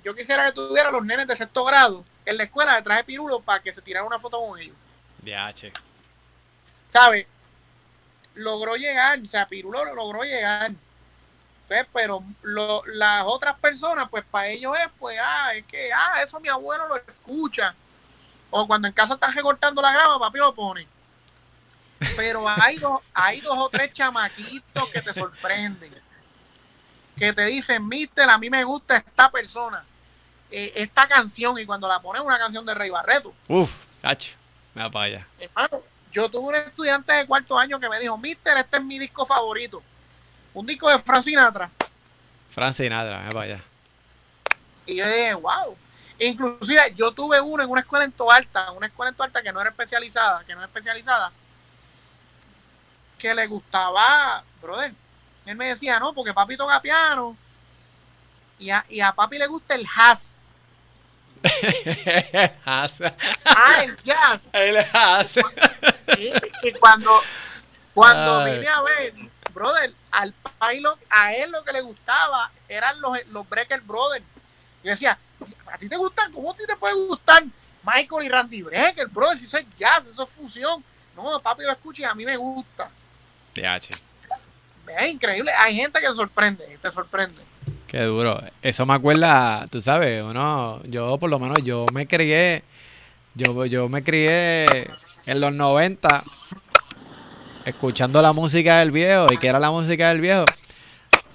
yo quisiera que tuviera los nenes de sexto grado en la escuela de traje pirulo para que se tirara una foto con ellos. DH. ¿Sabes? Logró llegar, o sea, Pirulo logró llegar. Pues, pero las otras personas, pues para ellos es, pues, ah, es que, ah, eso mi abuelo lo escucha. O cuando en casa están recortando la grama, papi lo pone. Pero hay dos, hay dos o tres chamaquitos que te sorprenden. Que te dicen, mister, a mí me gusta esta persona. Eh, esta canción. Y cuando la pones una canción de Rey Barreto. Uf, cacho. Me va para allá. Hermano, yo tuve un estudiante de cuarto año que me dijo, mister, este es mi disco favorito. Un disco de Frank Sinatra. Frank Sinatra, me va para allá. Y yo dije, wow. Inclusive yo tuve uno en una escuela en Toalta, una escuela en Toalta que no era especializada, que no es especializada, que le gustaba, brother. Él me decía, no, porque papi toca piano y a, y a papi le gusta el jazz. <laughs> jazz. Ah, el jazz. El jazz. y, cuando, cuando vine a ver, brother, al pilot, a él lo que le gustaba eran los, los Breaker Brothers. Yo decía, ¿a ti te gustan? ¿Cómo a ti te puede gustar Michael y Randy Brecker? Si eso es jazz, eso es fusión. No, papi lo escucha y a mí me gusta. Es increíble. Hay gente que te sorprende, te sorprende. Qué duro. Eso me acuerda, tú sabes, uno, yo por lo menos yo me crié, yo, yo me crié en los 90 escuchando la música del viejo. ¿Y qué era la música del viejo?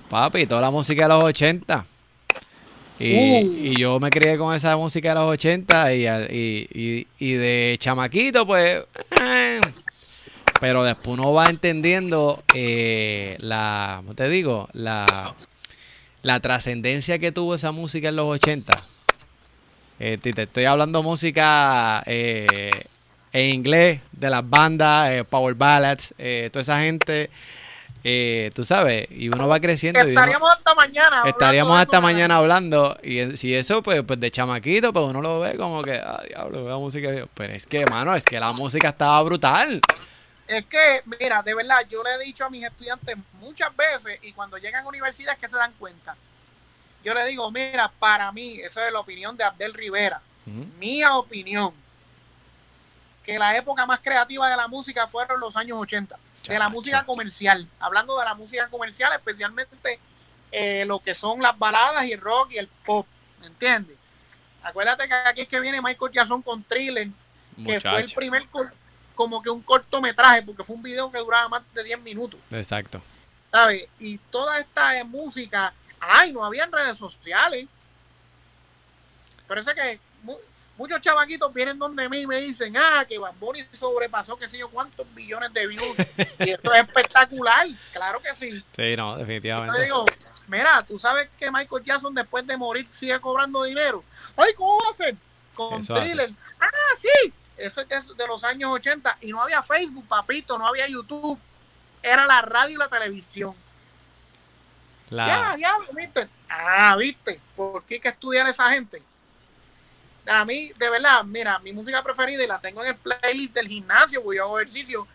Papi, toda la música de los 80. Y, uh. y yo me crié con esa música de los 80 y, y, y de chamaquito, pues, eh, pero después uno va entendiendo eh, la, ¿cómo te digo? La, la trascendencia que tuvo esa música en los 80. Eh, te estoy hablando música eh, en inglés, de las bandas, Power Ballads, toda esa gente. Tú sabes, y uno va creciendo. Estaríamos hasta mañana. Estaríamos hasta mañana hablando. Y si eso, pues, pues de chamaquito, pues uno lo ve como que, ah, diablo, la música. Pero es que, mano, es que la música estaba brutal. Es que, mira, de verdad, yo le he dicho a mis estudiantes muchas veces y cuando llegan a universidades que se dan cuenta. yo le digo, mira, para mí, esa es la opinión de Abdel Rivera, Ujú. mi opinión, que la época más creativa de la música fueron los años 80, de la música comercial, hablando de la música comercial, especialmente eh, lo que son las baladas y el rock y el pop, ¿me entiendes? Acuérdate que aquí es que viene Michael Jackson con Thriller, que fue el primer como que un cortometraje, porque fue un video que duraba más de 10 minutos, Exacto. ¿sabes? Y toda esta eh, música, ay, no habían redes sociales. Pero eso es que muchos chavaquitos vienen donde mí y me dicen, ah, que Bad Bunny sobrepasó qué sé yo cuántos billones de views. y esto es espectacular, claro que sí. Sí, no, Yo definitivamente. digo, mira, tú sabes que Michael Jackson después de morir sigue cobrando dinero. Ay, ¿cómo va a ser? Con Eso hace. thriller. Ah, sí. Eso es de los años 80 y no había Facebook, papito, no había YouTube. Era la radio y la televisión. La- Ya, ya, viste. Ah, viste. ¿Por qué hay que estudiar a esa gente? A mí, de verdad, mira, mi música preferida y la tengo en el playlist del gimnasio, voy a hago ejercicio.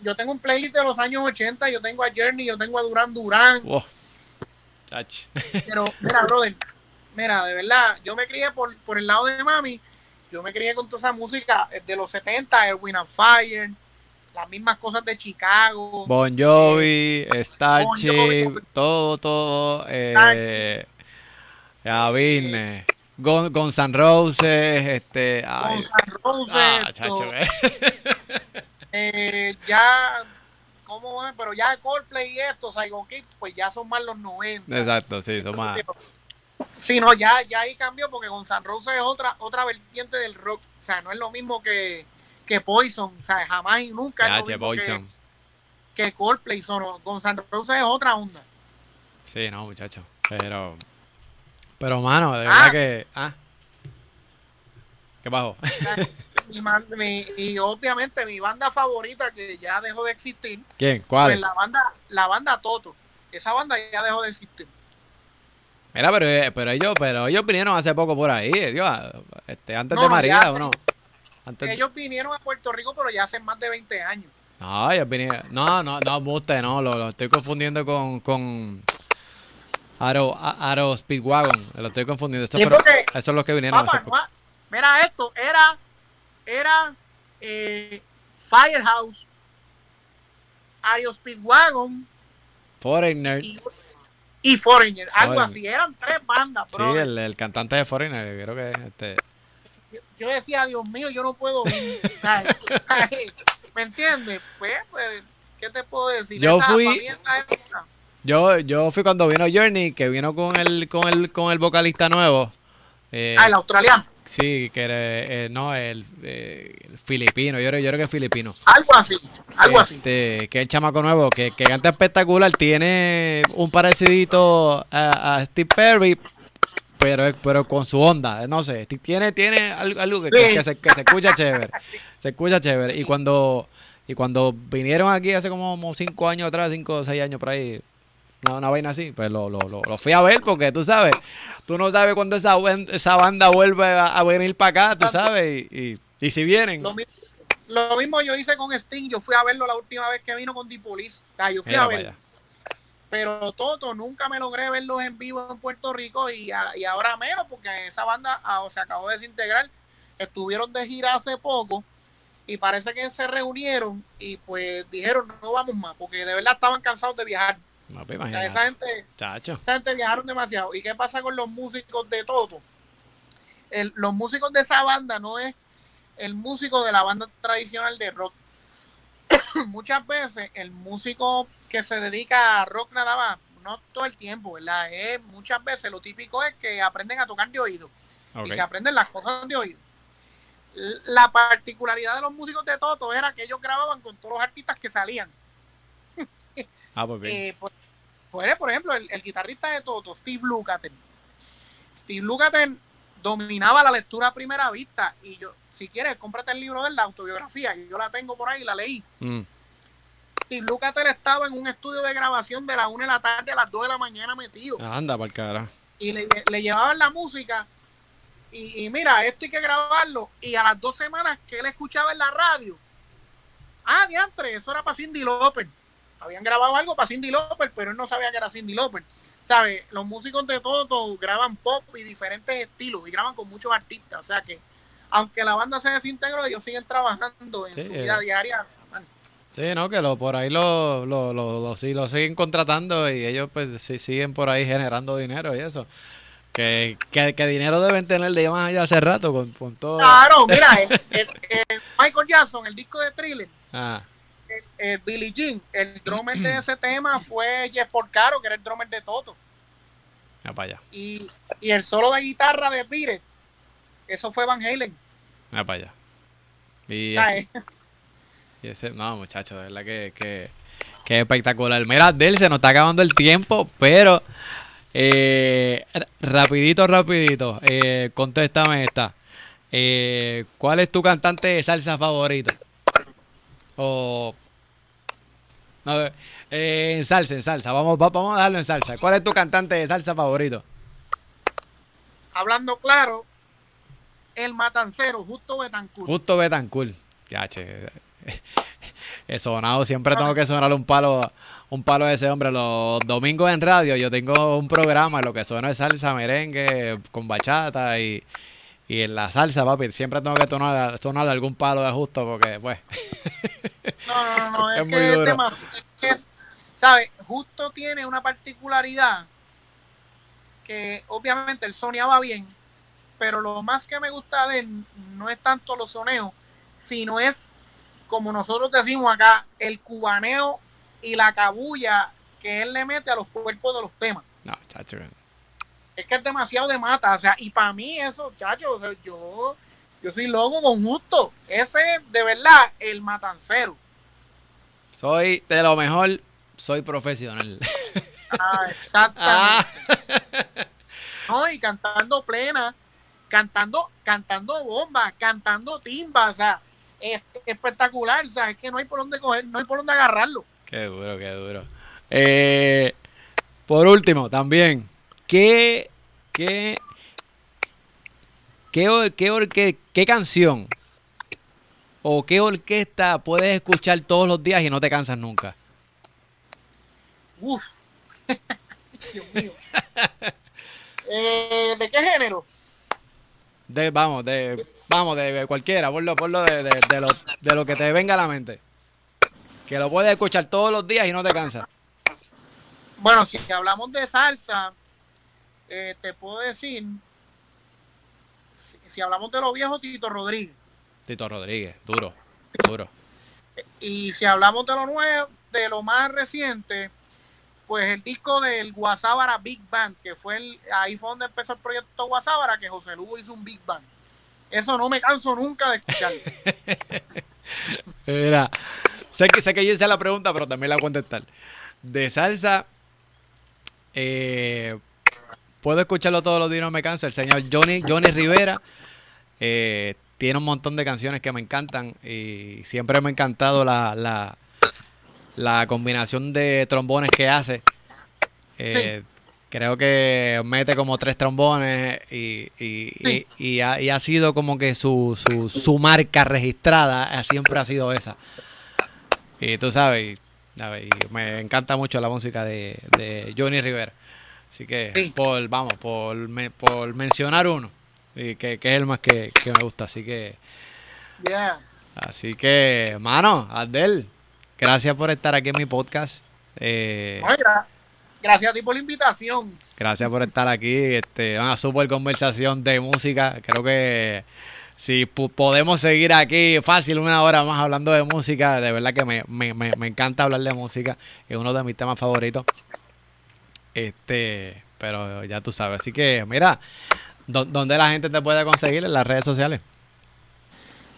Yo tengo un playlist de los años 80, yo tengo a Journey, yo tengo a Duran Duran, Wow. Chacho. <laughs> pero mira, brother, mira, de verdad, yo me crié por, por el lado de mami, yo me crié con toda esa música eh, de los 70, Erwin and Fire, las mismas cosas de Chicago. Bon Jovi, Starship, Jovi. todo, todo. Eh, Avine, Gon, Guns N' Roses, este. Ay, Guns N' Roses, ah, chacho, <laughs> eh. ya, ¿cómo es? Pero ya Coldplay y esto, Saigon pues ya son más los 90. Exacto, sí, son más. Sí, no, ya, ya ahí cambió porque Guns N' Roses es otra, otra vertiente del rock. O sea, no es lo mismo que, que Poison. O sea, jamás y nunca es lo mismo que, Poison. que Coldplay. Son, Guns N' Roses es otra onda. Sí, no, muchacho. Pero. Pero, mano, de verdad Ah. que. Ah. ¿Qué pasó? <laughs> Mi y obviamente mi banda favorita que ya dejó de existir, ¿Quién? pues ¿Cuál? la banda, la banda Toto. Esa banda ya dejó de existir. Mira, pero, eh, pero ellos, pero ellos vinieron hace poco por ahí, eh, Dios, este, antes No, de María, ya ¿o no? Antes, Ellos vinieron a Puerto Rico, pero ya hace más de 20 años. No, ellos vinieron. No, no, no, usted no, lo, lo estoy confundiendo con, con Aro, Aro Speedwagon, lo estoy confundiendo. Estos fueron- esos son los que vinieron Papá, no, mira esto, era, era eh, Firehouse, Ario Speedwagon Foreigner, y, y Foreigner, algo así, eran tres bandas, sí, el, el cantante de Foreigner, creo que este. yo, yo decía, Dios mío, yo no puedo. <laughs> ¿Me entiendes? Pues, pues, ¿qué te puedo decir? Yo Esa, fui- Yo, yo fui cuando vino Journey, que vino con el, con el, con el vocalista nuevo. Eh, Ah, el australiano. sí, que era, eh, no, el, eh, el filipino, yo creo, yo creo que es filipino. Algo así, algo así. Este, que el chamaco nuevo, que, que canta espectacular, tiene un parecidito a, a Steve Perry, pero, pero con su onda, no sé, ti- tiene, tiene algo, algo que, que- Sí. que se, que se escucha chévere, se escucha chévere. Y cuando, y cuando vinieron aquí hace como, como cinco años atrás, cinco o seis años por ahí, una, una vaina así, pues lo, lo, lo, lo fui a ver porque tú sabes, tú no sabes cuándo esa, esa banda vuelve a, a venir para acá, tú sabes, y, y, y si vienen, Lo, mi- lo mismo yo hice con Sting, yo fui a verlo la última vez que vino con Dipolis. O sea, yo fui mira a verlo. Pero Toto nunca me logré verlos en vivo en Puerto Rico y, a- y ahora menos porque esa banda ah, se acabó de desintegrar. Estuvieron de gira hace poco y parece que se reunieron y pues dijeron no vamos más porque de verdad estaban cansados de viajar. No, pues O sea, imagínate, esa gente chacho. esa gente viajaron demasiado. ¿Y qué pasa con los músicos de Toto? El- los músicos de esa banda no es el músico de la banda tradicional de rock. <coughs> Muchas veces el músico que se dedica a rock nada más, no todo el tiempo, ¿verdad? Es, muchas veces lo típico es que aprenden a tocar de oído Ok. y se aprenden las cosas de oído. La particularidad de los músicos de Toto era que ellos grababan con todos los artistas que salían. Ah, pues bien. Eh, pues, pues, por ejemplo, el, el guitarrista de Toto, Steve Lukather. Steve Lukather dominaba la lectura a primera vista. Y yo, si quieres, cómprate el libro de él, la autobiografía. Yo la tengo por ahí, la leí. Mm. Steve Lukather estaba en un estudio de grabación de las 1 de la tarde a las 2 de la mañana metido. Anda, para el cara. Y le, le llevaban la música. Y, y mira, esto hay que grabarlo. Y a las dos semanas que él escuchaba en la radio. Ah, diantre, eso era para Cindy Lauper. Habían grabado algo para Cindy Lauper, pero él no sabía que era Cindy Lauper. ¿sabes? Los músicos de todo graban pop y diferentes estilos y graban con muchos artistas. O sea que, aunque la banda se desintegró, ellos siguen trabajando en su vida eh. diaria. Sí, no, que lo, por ahí lo, lo, lo, lo, siguen contratando y ellos pues sí, siguen por ahí generando dinero y eso. Que, que, dinero deben tener de más allá hace rato con, con todo. Claro, mira, <laughs> Michael Jackson, el disco de Thriller, ah. El, Billie Jean, el drummer de <clears throat> ese tema fue Jeff Porcaro, que era el drummer de Toto. Ah, para allá. Y, y el solo de guitarra de Pire, eso fue Van Halen. Ah, para allá. Y y ese, no, muchachos, de verdad que, que, que espectacular. Mira, Del, se nos está acabando el tiempo, pero eh, rapidito, rapidito, eh, contéstame esta. Eh, ¿Cuál es tu cantante de salsa favorito? O... No, eh, en salsa, en salsa. Vamos, vamos a darlo en salsa. ¿Cuál es tu cantante de salsa favorito? Hablando claro, el matancero, Justo Betancourt. Justo Betancourt. Ya, che. He <laughs> sonado, siempre tengo que sonarle un palo, un palo a ese hombre. Los domingos en radio yo tengo un programa, lo que suena es salsa, merengue, con bachata y, en la salsa, papi, siempre tengo que sonar, sonar algún palo de justo porque, pues. <laughs> No, no, no, es, muy duro. ¿sabes? Justo tiene una particularidad que obviamente el soneaba bien, pero lo más que me gusta de él no es tanto los soneos, sino es como nosotros decimos acá, el cubaneo y la cabulla que él le mete a los cuerpos de los temas. No, chacho. Es que es demasiado de mata, o sea, y para mí eso, chacho, yo, yo soy loco con justo. Ese, de verdad, el matancero. Soy de lo mejor, soy profesional. Ah, <laughs> exactamente. Ah. No, y cantando plena, cantando, cantando bomba, cantando timba, o sea, es espectacular, o sea, es que no hay por dónde coger, no hay por dónde agarrarlo. Qué duro, qué duro. Eh, por último, también, ¿qué, qué, qué, qué, qué canción o qué orquesta puedes escuchar todos los días y no te cansas nunca? Uf. <laughs> Dios mío. Eh, ¿De qué género? De, vamos, de Vamos, de cualquiera, por lo, por lo de, de, lo, de lo que te venga a la mente. Que lo puedes escuchar todos los días y no te cansa. Bueno, si hablamos de salsa, eh, te puedo decir, si, hablamos de lo viejo, Tito Rodríguez. Tito Rodríguez, duro, duro. Y si hablamos de lo nuevo, de lo más reciente, pues el disco del Guasábara Big Band, que fue el, ahí fue donde empezó el proyecto Guasábara, que José Lugo hizo un Big Band. Eso no me canso nunca de escuchar. <laughs> Mira, sé que, sé que yo hice la pregunta, pero también la voy a contestar. De salsa, eh, puedo escucharlo todos los días, no me canso. El señor Johnny, Johnny Rivera eh, tiene un montón de canciones que me encantan y siempre me ha encantado la, la, la combinación de trombones que hace. Eh, Creo que mete como tres trombones y, y, y, ha, sido como que su, su, su, marca registrada siempre ha sido esa. Y tú sabes, me encanta mucho la música de, de Johnny Rivera. Así que, por, vamos, por, por mencionar uno, y que, que, es el más que, que me gusta. Así que, así que, mano, Adel, gracias por estar aquí en mi podcast. Eh, Gracias a ti por la invitación. Gracias por estar aquí. Este, una super conversación de música. Creo que si podemos seguir aquí fácil una hora más hablando de música, de verdad que me, me, me, encanta hablar de música. Es uno de mis temas favoritos. Este, pero ya tú sabes. Así que, mira, ¿dónde la gente te puede conseguir en las redes sociales?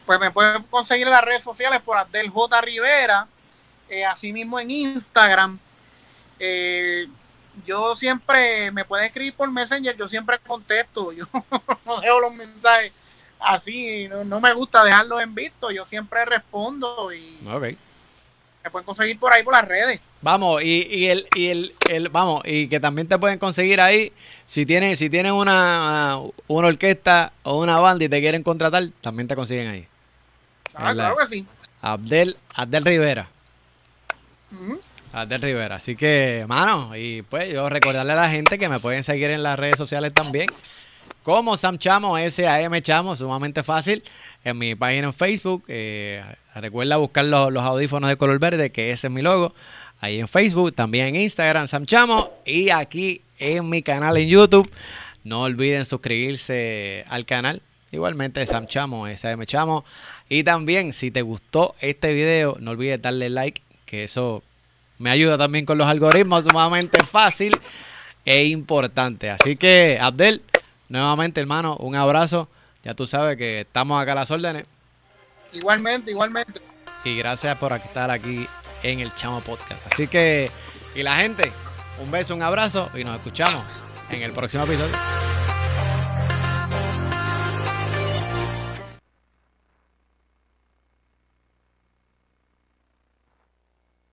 Pues me pueden conseguir en las redes sociales por Abdel J. Rivera, eh, así mismo en Instagram eh, yo siempre me puede escribir por Messenger, yo siempre contesto, yo <laughs> no dejo los mensajes así, no, me gusta dejarlos en visto, yo siempre respondo y me pueden conseguir por ahí por las redes. Vamos, y, y, el, y el, el, vamos, y que también te pueden conseguir ahí, si tienen, si tienen una, una orquesta o una banda y te quieren contratar, también te consiguen ahí. Ah, claro que sí. Abdel, Abdel Rivera. Abdel Rivera. Así que, mano, y pues yo recordarle a la gente que me pueden seguir en las redes sociales también. Como Sam Chamo, S-A-M Chamo, sumamente fácil. En mi página en Facebook. Eh, recuerda buscar los, los audífonos de color verde, que ese es mi logo. Ahí en Facebook, también en Instagram, Sam Chamo. Y aquí en mi canal en YouTube. No olviden suscribirse al canal. Igualmente, Sam Chamo, SM Chamo. Y también, si te gustó este video, no olvides darle like, que eso me ayuda también con los algoritmos, sumamente fácil e importante. Así que, Abdel, nuevamente, hermano, un abrazo. Ya tú sabes que estamos acá a las órdenes. Igualmente, igualmente. Y gracias por estar aquí en el Chamo Podcast. Así que, y la gente, un beso, un abrazo y nos escuchamos en el próximo episodio.